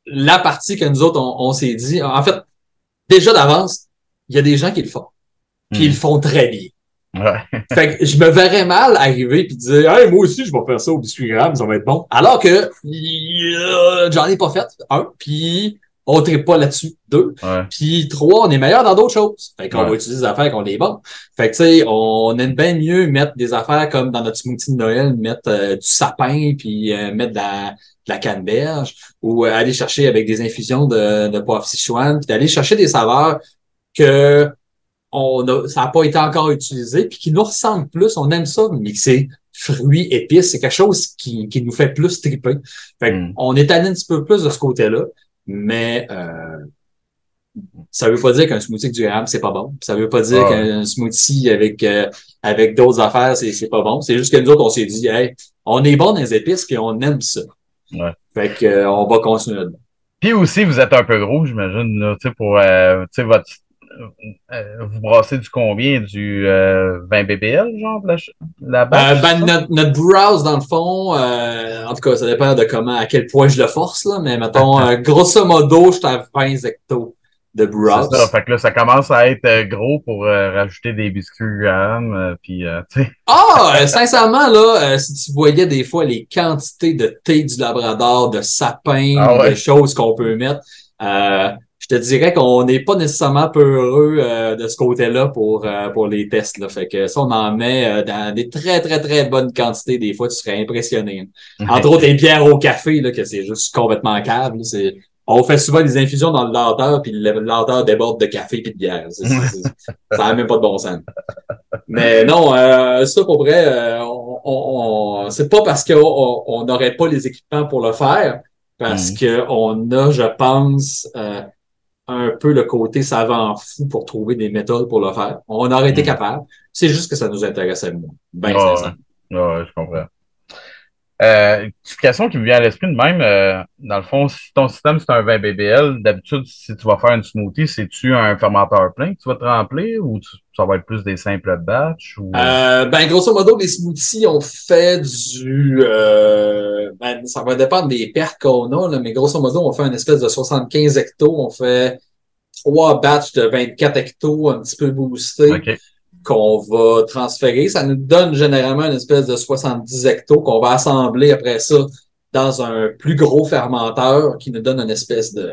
la partie que nous autres, on, s'est dit. En fait, déjà d'avance, il y a des gens qui le font. Puis ils le hmm. font très bien. Ouais. <laughs> fait que je me verrais mal arriver puis dire Hey, moi aussi je vais faire ça au biscuit gramme, ça va être bon. Alors que j'en ai pas fait, un, puis on ne pas là-dessus. Deux. Puis trois, on est meilleur dans d'autres choses. Fait qu'on va utiliser des affaires qu'on bon. Fait que tu sais, on aime bien mieux mettre des affaires comme dans notre smoothie de Noël, mettre euh, du sapin, puis euh, mettre de la, de la canneberge, ou euh, aller chercher avec des infusions de, de poivre Sichuan, puis d'aller chercher des saveurs que on a, ça n'a pas été encore utilisé, puis qui nous ressemblent plus. On aime ça, mixer fruits, épices. C'est quelque chose qui, qui nous fait plus triper. Fait mm. on est allé un petit peu plus de ce côté-là. Mais euh, ça veut pas dire qu'un smoothie avec du rhum, c'est pas bon. Ça veut pas dire ah qu'un smoothie avec euh, avec d'autres affaires, c'est, c'est pas bon. C'est juste que nous autres, on s'est dit, hey, on est bon dans les épices puis on aime ça. Ouais. Fait que euh, on va continuer là-dedans. Puis aussi, vous êtes un peu gros, j'imagine, là, tu sais, pour euh, votre euh, vous brassez du combien? Du 20 euh, BBL, genre, la, la euh, ben, notre, notre browse, dans le fond, en tout cas, ça dépend de comment, à quel point je le force, là, mais mettons, <laughs> grosso modo, je suis à 20 hectos de browse. Ça, fait que là, ça commence à être gros pour rajouter des biscuits Graham, puis, <laughs> tu sais. Ah, sincèrement, là, si tu voyais des fois les quantités de thé du Labrador, de sapin, ah de choses qu'on peut mettre, te dirais qu'on n'est pas nécessairement peu heureux euh, de ce côté-là pour, euh, pour les tests. Là. Fait que ça, on en met euh, dans des très, très, très bonnes quantités. Des fois, tu serais impressionné. Entre autres, les pierres au café, là, que c'est juste complètement câble. C'est... On fait souvent des infusions dans le lenteur, puis le lenteur déborde de café et de bière. ça n'a même pas de bon sens. Mais non, ça pour vrai, on, on, c'est pas parce qu'on n'aurait pas les équipements pour le faire, parce mm. qu'on a, je pense, un peu le côté savant fou pour trouver des méthodes pour le faire. On aurait été hmm. capable. C'est juste que ça nous intéressait moins. Ben, ouais, je comprends. Euh, question qui me vient à l'esprit de même, euh, dans le fond, si ton système c'est un 20 BBL, d'habitude, si tu vas faire une smoothie, c'est-tu un fermenteur plein que tu vas te remplir ou ça va être plus des simples batchs? Ou... Euh, ben, grosso modo, les smoothies, on fait du... Euh, ben, ça va dépendre des pertes qu'on a, là, mais grosso modo, on fait une espèce de 75 hectos, on fait trois batchs de 24 hectos un petit peu boostés. OK. Qu'on va transférer. Ça nous donne généralement une espèce de 70 hectos qu'on va assembler après ça dans un plus gros fermenteur qui nous donne une espèce de...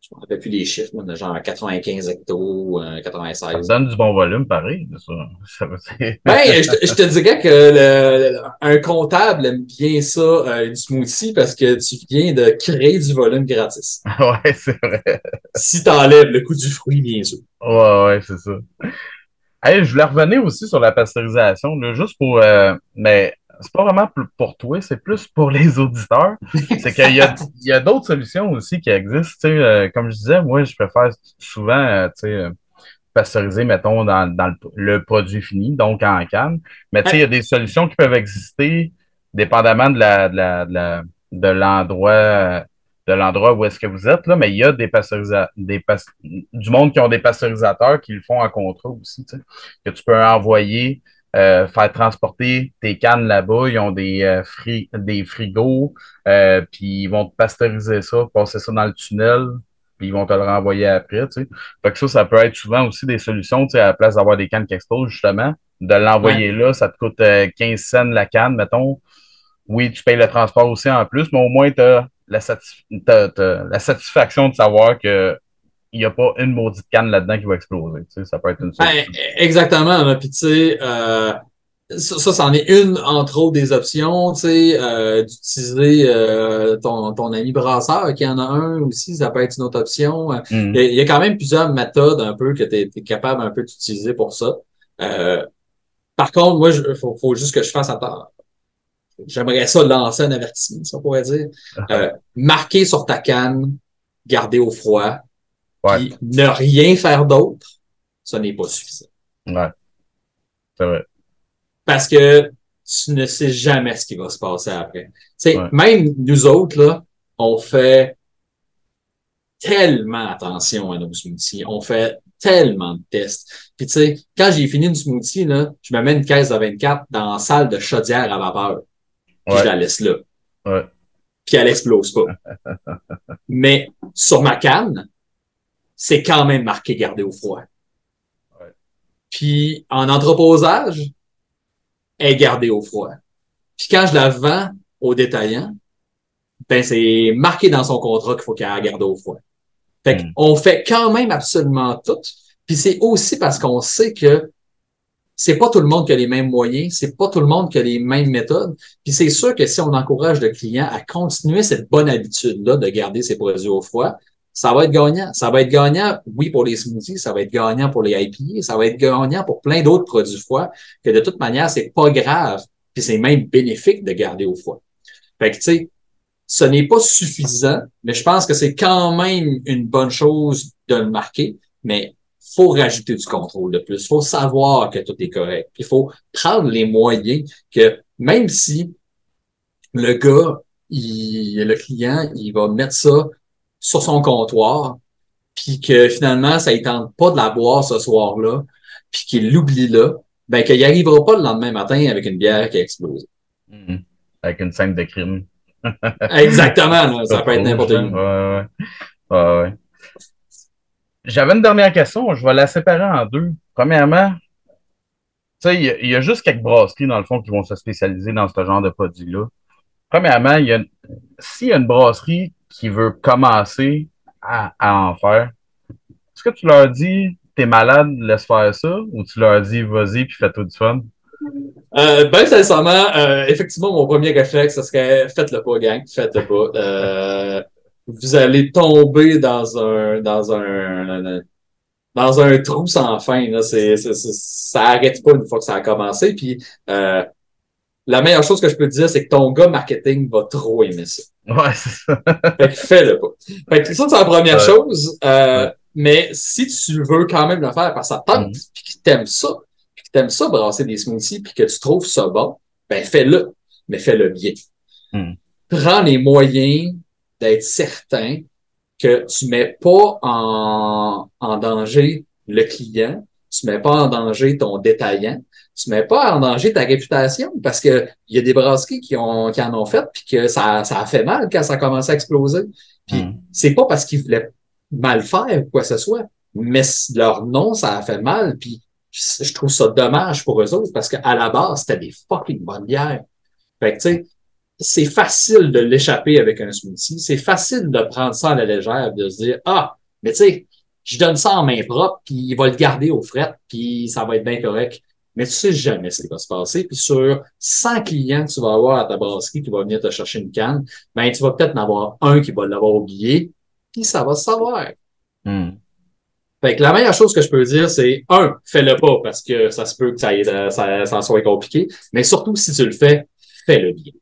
Je ne me rappelle plus les chiffres, mais de genre 95 hectos, euh, Ça 96. donne du bon volume, pareil. Ça. <laughs> Ça veut dire- Ben, je, te- je te dirais que le- un comptable aime bien ça, euh, du smoothie, parce que tu viens de créer du volume gratis. <laughs> ouais, c'est vrai. Si tu enlèves le coût du fruit, bien sûr. Ouais, ouais, c'est ça. Je voulais revenir aussi sur la pasteurisation, juste pour. euh, mais c'est pas vraiment pour- toi, c'est plus pour les <laughs> auditeurs. C'est qu'il y a, y a d'autres solutions aussi qui existent. euh, comme je disais, moi, je préfère souvent euh, pasteuriser, mettons, dans, dans le, produit fini, donc en canne. Mais il y a des solutions qui peuvent exister dépendamment de la, de de la- de l'endroit de l'endroit où est-ce que vous êtes, là, mais il y a des pasteurisateurs, des pas- du monde qui ont des pasteurisateurs qui le font en contrat aussi, tu sais, que tu peux envoyer, euh, faire transporter tes cannes là-bas, ils ont des, euh, fri- des frigos, euh, puis ils vont te pasteuriser ça, passer ça dans le tunnel, puis ils vont te le renvoyer après, tu sais. Fait que ça, ça peut être souvent aussi des solutions, tu sais, à la place d'avoir des cannes qui explosent, justement, de l'envoyer là, ça te coûte euh, 15 cents la canne, mettons. Oui, tu payes le transport aussi en plus, mais au moins, tu as la, satisf- la satisfaction de savoir que il n'y a pas une maudite canne là-dedans qui va exploser. Tu sais, ça peut être une Ben, solution. exactement. Là. Puis tu sais, euh, ça, ça, c'en est une, entre autres, des options, tu sais, euh, d'utiliser euh, ton, ton ami brasseur qui en a un aussi, ça peut être une autre option. Il y a, il y a quand même plusieurs méthodes un peu que tu es, capable un peu d'utiliser pour ça. Euh, par contre, moi, il faut, faut juste que je fasse attention. J'aimerais ça lancer un avertissement, ça pourrait dire. Euh, marquer sur ta canne, garder au froid, Ouais. puis ne rien faire d'autre, ce n'est pas suffisant. Ouais. C'est vrai. Parce que tu ne sais jamais ce qui va se passer après. Tu sais, Ouais. même nous autres, là, on fait tellement attention à nos smoothies. On fait tellement de tests. Puis tu sais, quand j'ai fini une smoothie, là, je me mets une caisse de 24 dans la salle de chaudière à vapeur. Puis je la laisse là. Ouais. Puis elle explose pas. <laughs> Mais sur ma canne, c'est quand même marqué garder au froid. Ouais. Puis en entreposage, elle est gardée au froid. Puis quand je la vends au détaillant, ben c'est marqué dans son contrat qu'il faut qu'elle la garde au froid. Fait qu'on fait quand même absolument tout. Puis c'est aussi parce qu'on sait que c'est pas tout le monde qui a les mêmes moyens, c'est pas tout le monde qui a les mêmes méthodes. Puis c'est sûr que si on encourage le client à continuer cette bonne habitude-là de garder ses produits au froid, ça va être gagnant. Ça va être gagnant, oui, pour les smoothies, ça va être gagnant pour les IPA, ça va être gagnant pour plein d'autres produits froids, que de toute manière, c'est pas grave. Puis c'est même bénéfique de garder au froid. Fait que, tu sais, ce n'est pas suffisant, mais je pense que c'est quand même une bonne chose de le marquer, mais faut rajouter du contrôle de plus. faut savoir que tout est correct. Il faut prendre les moyens que même si le gars, il, le client, il va mettre ça sur son comptoir, puis que finalement, ça ne tente pas de la boire ce soir-là, puis qu'il l'oublie là, ben qu'il n'y arrivera pas le lendemain matin avec une bière qui a explosé. Mhm. Avec une scène de crime. Exactement, là, ça peut être <laughs> n'importe Ouais, où. ouais. Ouais, ouais. J'avais une dernière question, je vais la séparer en deux. Premièrement, tu sais, il y a- juste quelques brasseries, dans le fond, qui vont se spécialiser dans ce genre de produits-là. Premièrement, s'il y a une brasserie qui veut commencer à, en faire, est-ce que tu leur dis t'es malade, laisse faire ça, ou tu leur dis vas-y puis fais-toi du fun? Euh, ben sincèrement, euh, effectivement, mon premier réflexe, ce serait faites-le pas, gang, faites-le pas. Euh, vous allez tomber dans un dans un dans un trou sans fin. Là. C'est, c'est- c'est- ça arrête pas une fois que ça a commencé. Puis euh, la meilleure chose que je peux te dire, c'est que ton gars marketing va trop aimer ça. Ouais, c'est ça. <laughs> Fait que fais-le pas. Fait que ça, c'est la première Ouais. chose. Euh, Ouais. Mais si tu veux quand même le faire parce que ça tente, Mhm. puis que t'aimes ça, puis que t'aimes ça brasser des smoothies, puis que tu trouves ça bon, ben fais-le. mais fais-le bien. Hmm. Prends les moyens d'être certain que tu mets pas en, en danger le client, tu mets pas en danger ton détaillant, tu mets pas en danger ta réputation parce que il y a des brasseries qui ont qui en ont fait puis que ça, ça a fait mal quand ça a commencé à exploser. Puis Mm. c'est pas parce qu'ils voulaient mal faire ou quoi que ce soit, mais leur nom ça a fait mal puis je je trouve ça dommage pour eux autres parce qu'à la base c'était des fucking bonnes bières. Fait que tu sais c'est facile de l'échapper avec un smoothie, c'est facile de prendre ça à la légère de se dire ah mais tu sais je donne ça en main propre, puis il va le garder au fret, puis ça va être bien correct. Mais tu sais jamais ce qui va se passer. Puis sur 100 clients que tu vas avoir à ta brasserie qui va venir te chercher une canne, ben tu vas peut-être en avoir un qui va l'avoir oublié, puis ça va se savoir. Hmm. Fait que la meilleure chose que je peux dire, c'est un, fais-le pas parce que ça se peut que ça, ça soit compliqué. Mais surtout, si tu le fais, fais-le bien.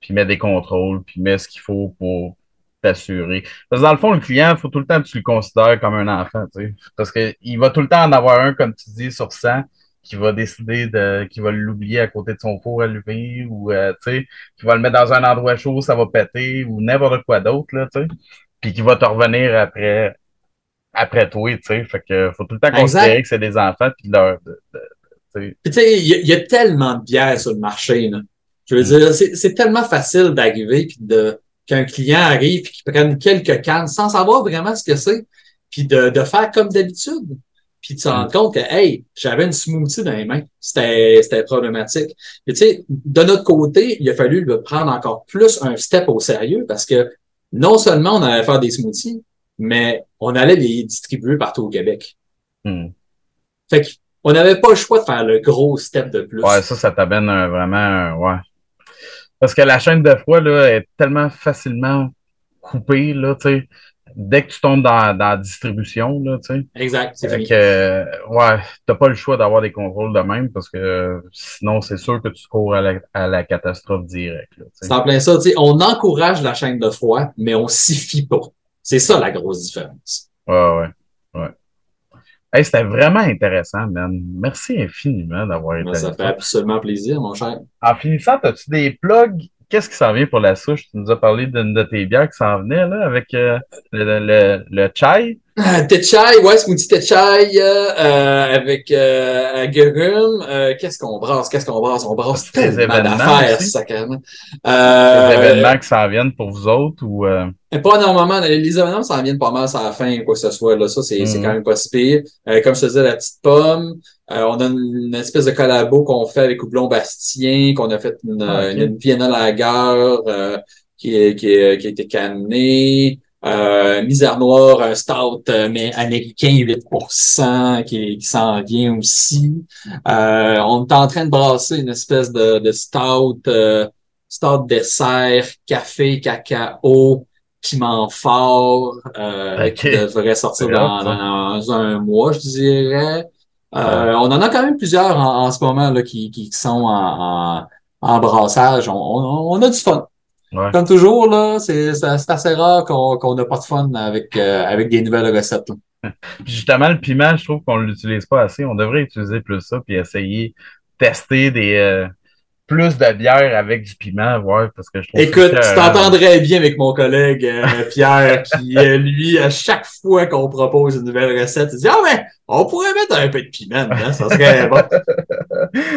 Puis mets des contrôles, puis mets ce qu'il faut pour t'assurer. Parce que dans le fond, le client, il faut tout le temps que tu le considères comme un enfant, tu sais. Parce qu'il va tout le temps en avoir un, comme tu dis, sur 100, qui va décider de, qui va l'oublier à côté de son four allumé, ou, euh, tu sais, qui va le mettre dans un endroit chaud, ça va péter, ou n'importe quoi d'autre, là, tu sais. Puis qui va te revenir après, après toi, tu sais. Fait que faut tout le temps Exact. considérer que c'est des enfants, puis leur, de- de- tu sais. Puis tu sais, il y, y a tellement de bières sur le marché. Là. Je veux dire, c'est c'est tellement facile d'arriver puis de qu'un client arrive puis qu'il prenne quelques cannes sans savoir vraiment ce que c'est, puis de, de faire comme d'habitude. Puis de se rendre compte que, hey, j'avais une smoothie dans les mains. C'était c'était problématique. Puis tu sais, de notre côté, il a fallu le prendre encore plus un step au sérieux parce que non seulement on allait faire des smoothies, mais on allait les distribuer partout au Québec. Hmm. Fait qu'on n'avait pas le choix de faire le gros step de plus. Ouais, ça, ça t'amène vraiment, ouais. Parce que la chaîne de froid, là, est tellement facilement coupée, là, tu sais. Dès que tu tombes dans, dans la distribution, là, tu sais. Exact, c'est Fait fini. que, euh, ouais, t'as pas le choix d'avoir des contrôles de même parce que sinon, c'est sûr que tu cours à la, à la catastrophe directe. C'est en plein ça. tu sais, on encourage la chaîne de froid, mais on s'y fie pas. C'est ça la grosse différence. Ouais, ouais, ouais. Hey, c'était vraiment intéressant, man. Merci infiniment d'avoir été Moi, ça fait absolument plaisir, mon cher. En finissant, as-tu des plugs? Qu'est-ce qui s'en vient pour la souche? Tu nous as parlé d'une de tes bières qui s'en venait, là, avec euh, le, le, le chai. Ah, Techai, ouais, smoothie Techai euh, euh, avec euh. Euh, qu'est-ce qu'on brasse? Qu'est-ce qu'on brasse? On brasse Des tellement événements d'affaires, sacrément. Euh, événements qui s'en viennent pour vous autres ou euh, Pas énormément. Les les événements s'en viennent pas mal à la fin, quoi que ce soit. Là. Ça, c'est Mhm. quand même pas si pire. Euh, comme je te disais, la petite pomme. euh, on a une, une espèce de collabo qu'on fait avec Houblon Bastien, qu'on a fait une, Ah, ok. une, une Vienna Lager euh, qui, qui, qui a été cannée. Euh, Misère Noire, un stout, euh, mais américain, 8%, qui, qui s'en vient aussi. Euh, on est en train de brasser une espèce de, de stout, euh, stout dessert, café, cacao, piment fort, euh, Ok. qui devrait sortir dans, dans un mois, je dirais. Euh, on en a quand même plusieurs en, en ce moment là, qui, qui sont en, en, en brassage. On, on, on a du fun. Ouais. Comme toujours, là, c'est c'est- assez rare qu'on qu'on n'a pas de fun avec, euh, avec des nouvelles recettes. là. <laughs> Justement, le piment, je trouve qu'on l'utilise pas assez. On devrait utiliser plus ça puis essayer tester des euh, plus de bière avec du piment, voir parce que je trouve Écoute, tu t'entendrais bien avec mon collègue euh, <laughs> Pierre, qui, euh, lui, à chaque fois qu'on propose une nouvelle recette, il dit Ah ouais, on pourrait mettre un peu de piment dedans, ça serait <laughs> bon.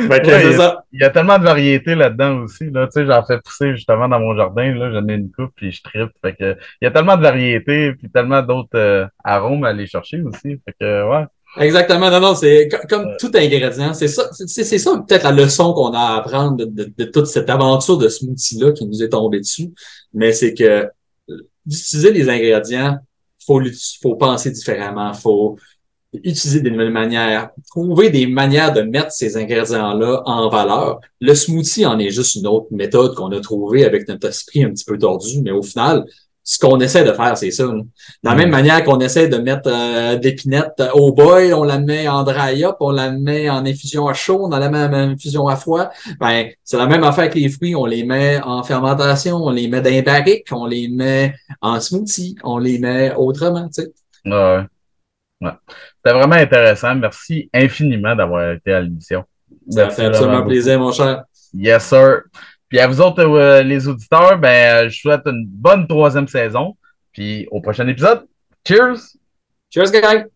Ouais. Il y a tellement de variétés là-dedans aussi. Là. Tu sais, j'en fais pousser justement dans mon jardin. Là, j'en ai une coupe puis je tripe. Fait que il y a tellement de variétés puis tellement d'autres euh, arômes à aller chercher aussi. Fait que ouais. Exactement, non, non, c'est co- comme tout ingrédient. C'est ça, c'est ça peut-être la leçon qu'on a à apprendre de, de- de toute cette aventure de smoothie-là qui nous est tombée dessus. Mais c'est que euh, d'utiliser les ingrédients, faut, faut penser différemment, faut utiliser des nouvelles manières, trouver des manières de mettre ces ingrédients-là en valeur. Le smoothie en est juste une autre méthode qu'on a trouvée avec notre esprit un petit peu tordu, mais au final, ce qu'on essaie de faire, c'est ça. là. De la même manière qu'on essaie de mettre euh, d'épinette au boil, on la met en dry up, on la met en infusion à chaud, on la met en infusion à froid. Ben, c'est la même affaire que les fruits, on les met en fermentation, on les met dans les barriques, on les met en smoothie, on les met autrement, tu sais. Ouais. ouais. C'était vraiment intéressant. Merci infiniment d'avoir été à l'émission. Ça fait absolument plaisir, mon cher. Yes, sir. Puis à vous autres, euh, les auditeurs, ben, je souhaite une bonne troisième saison. Puis au prochain épisode. Cheers! Cheers, guys!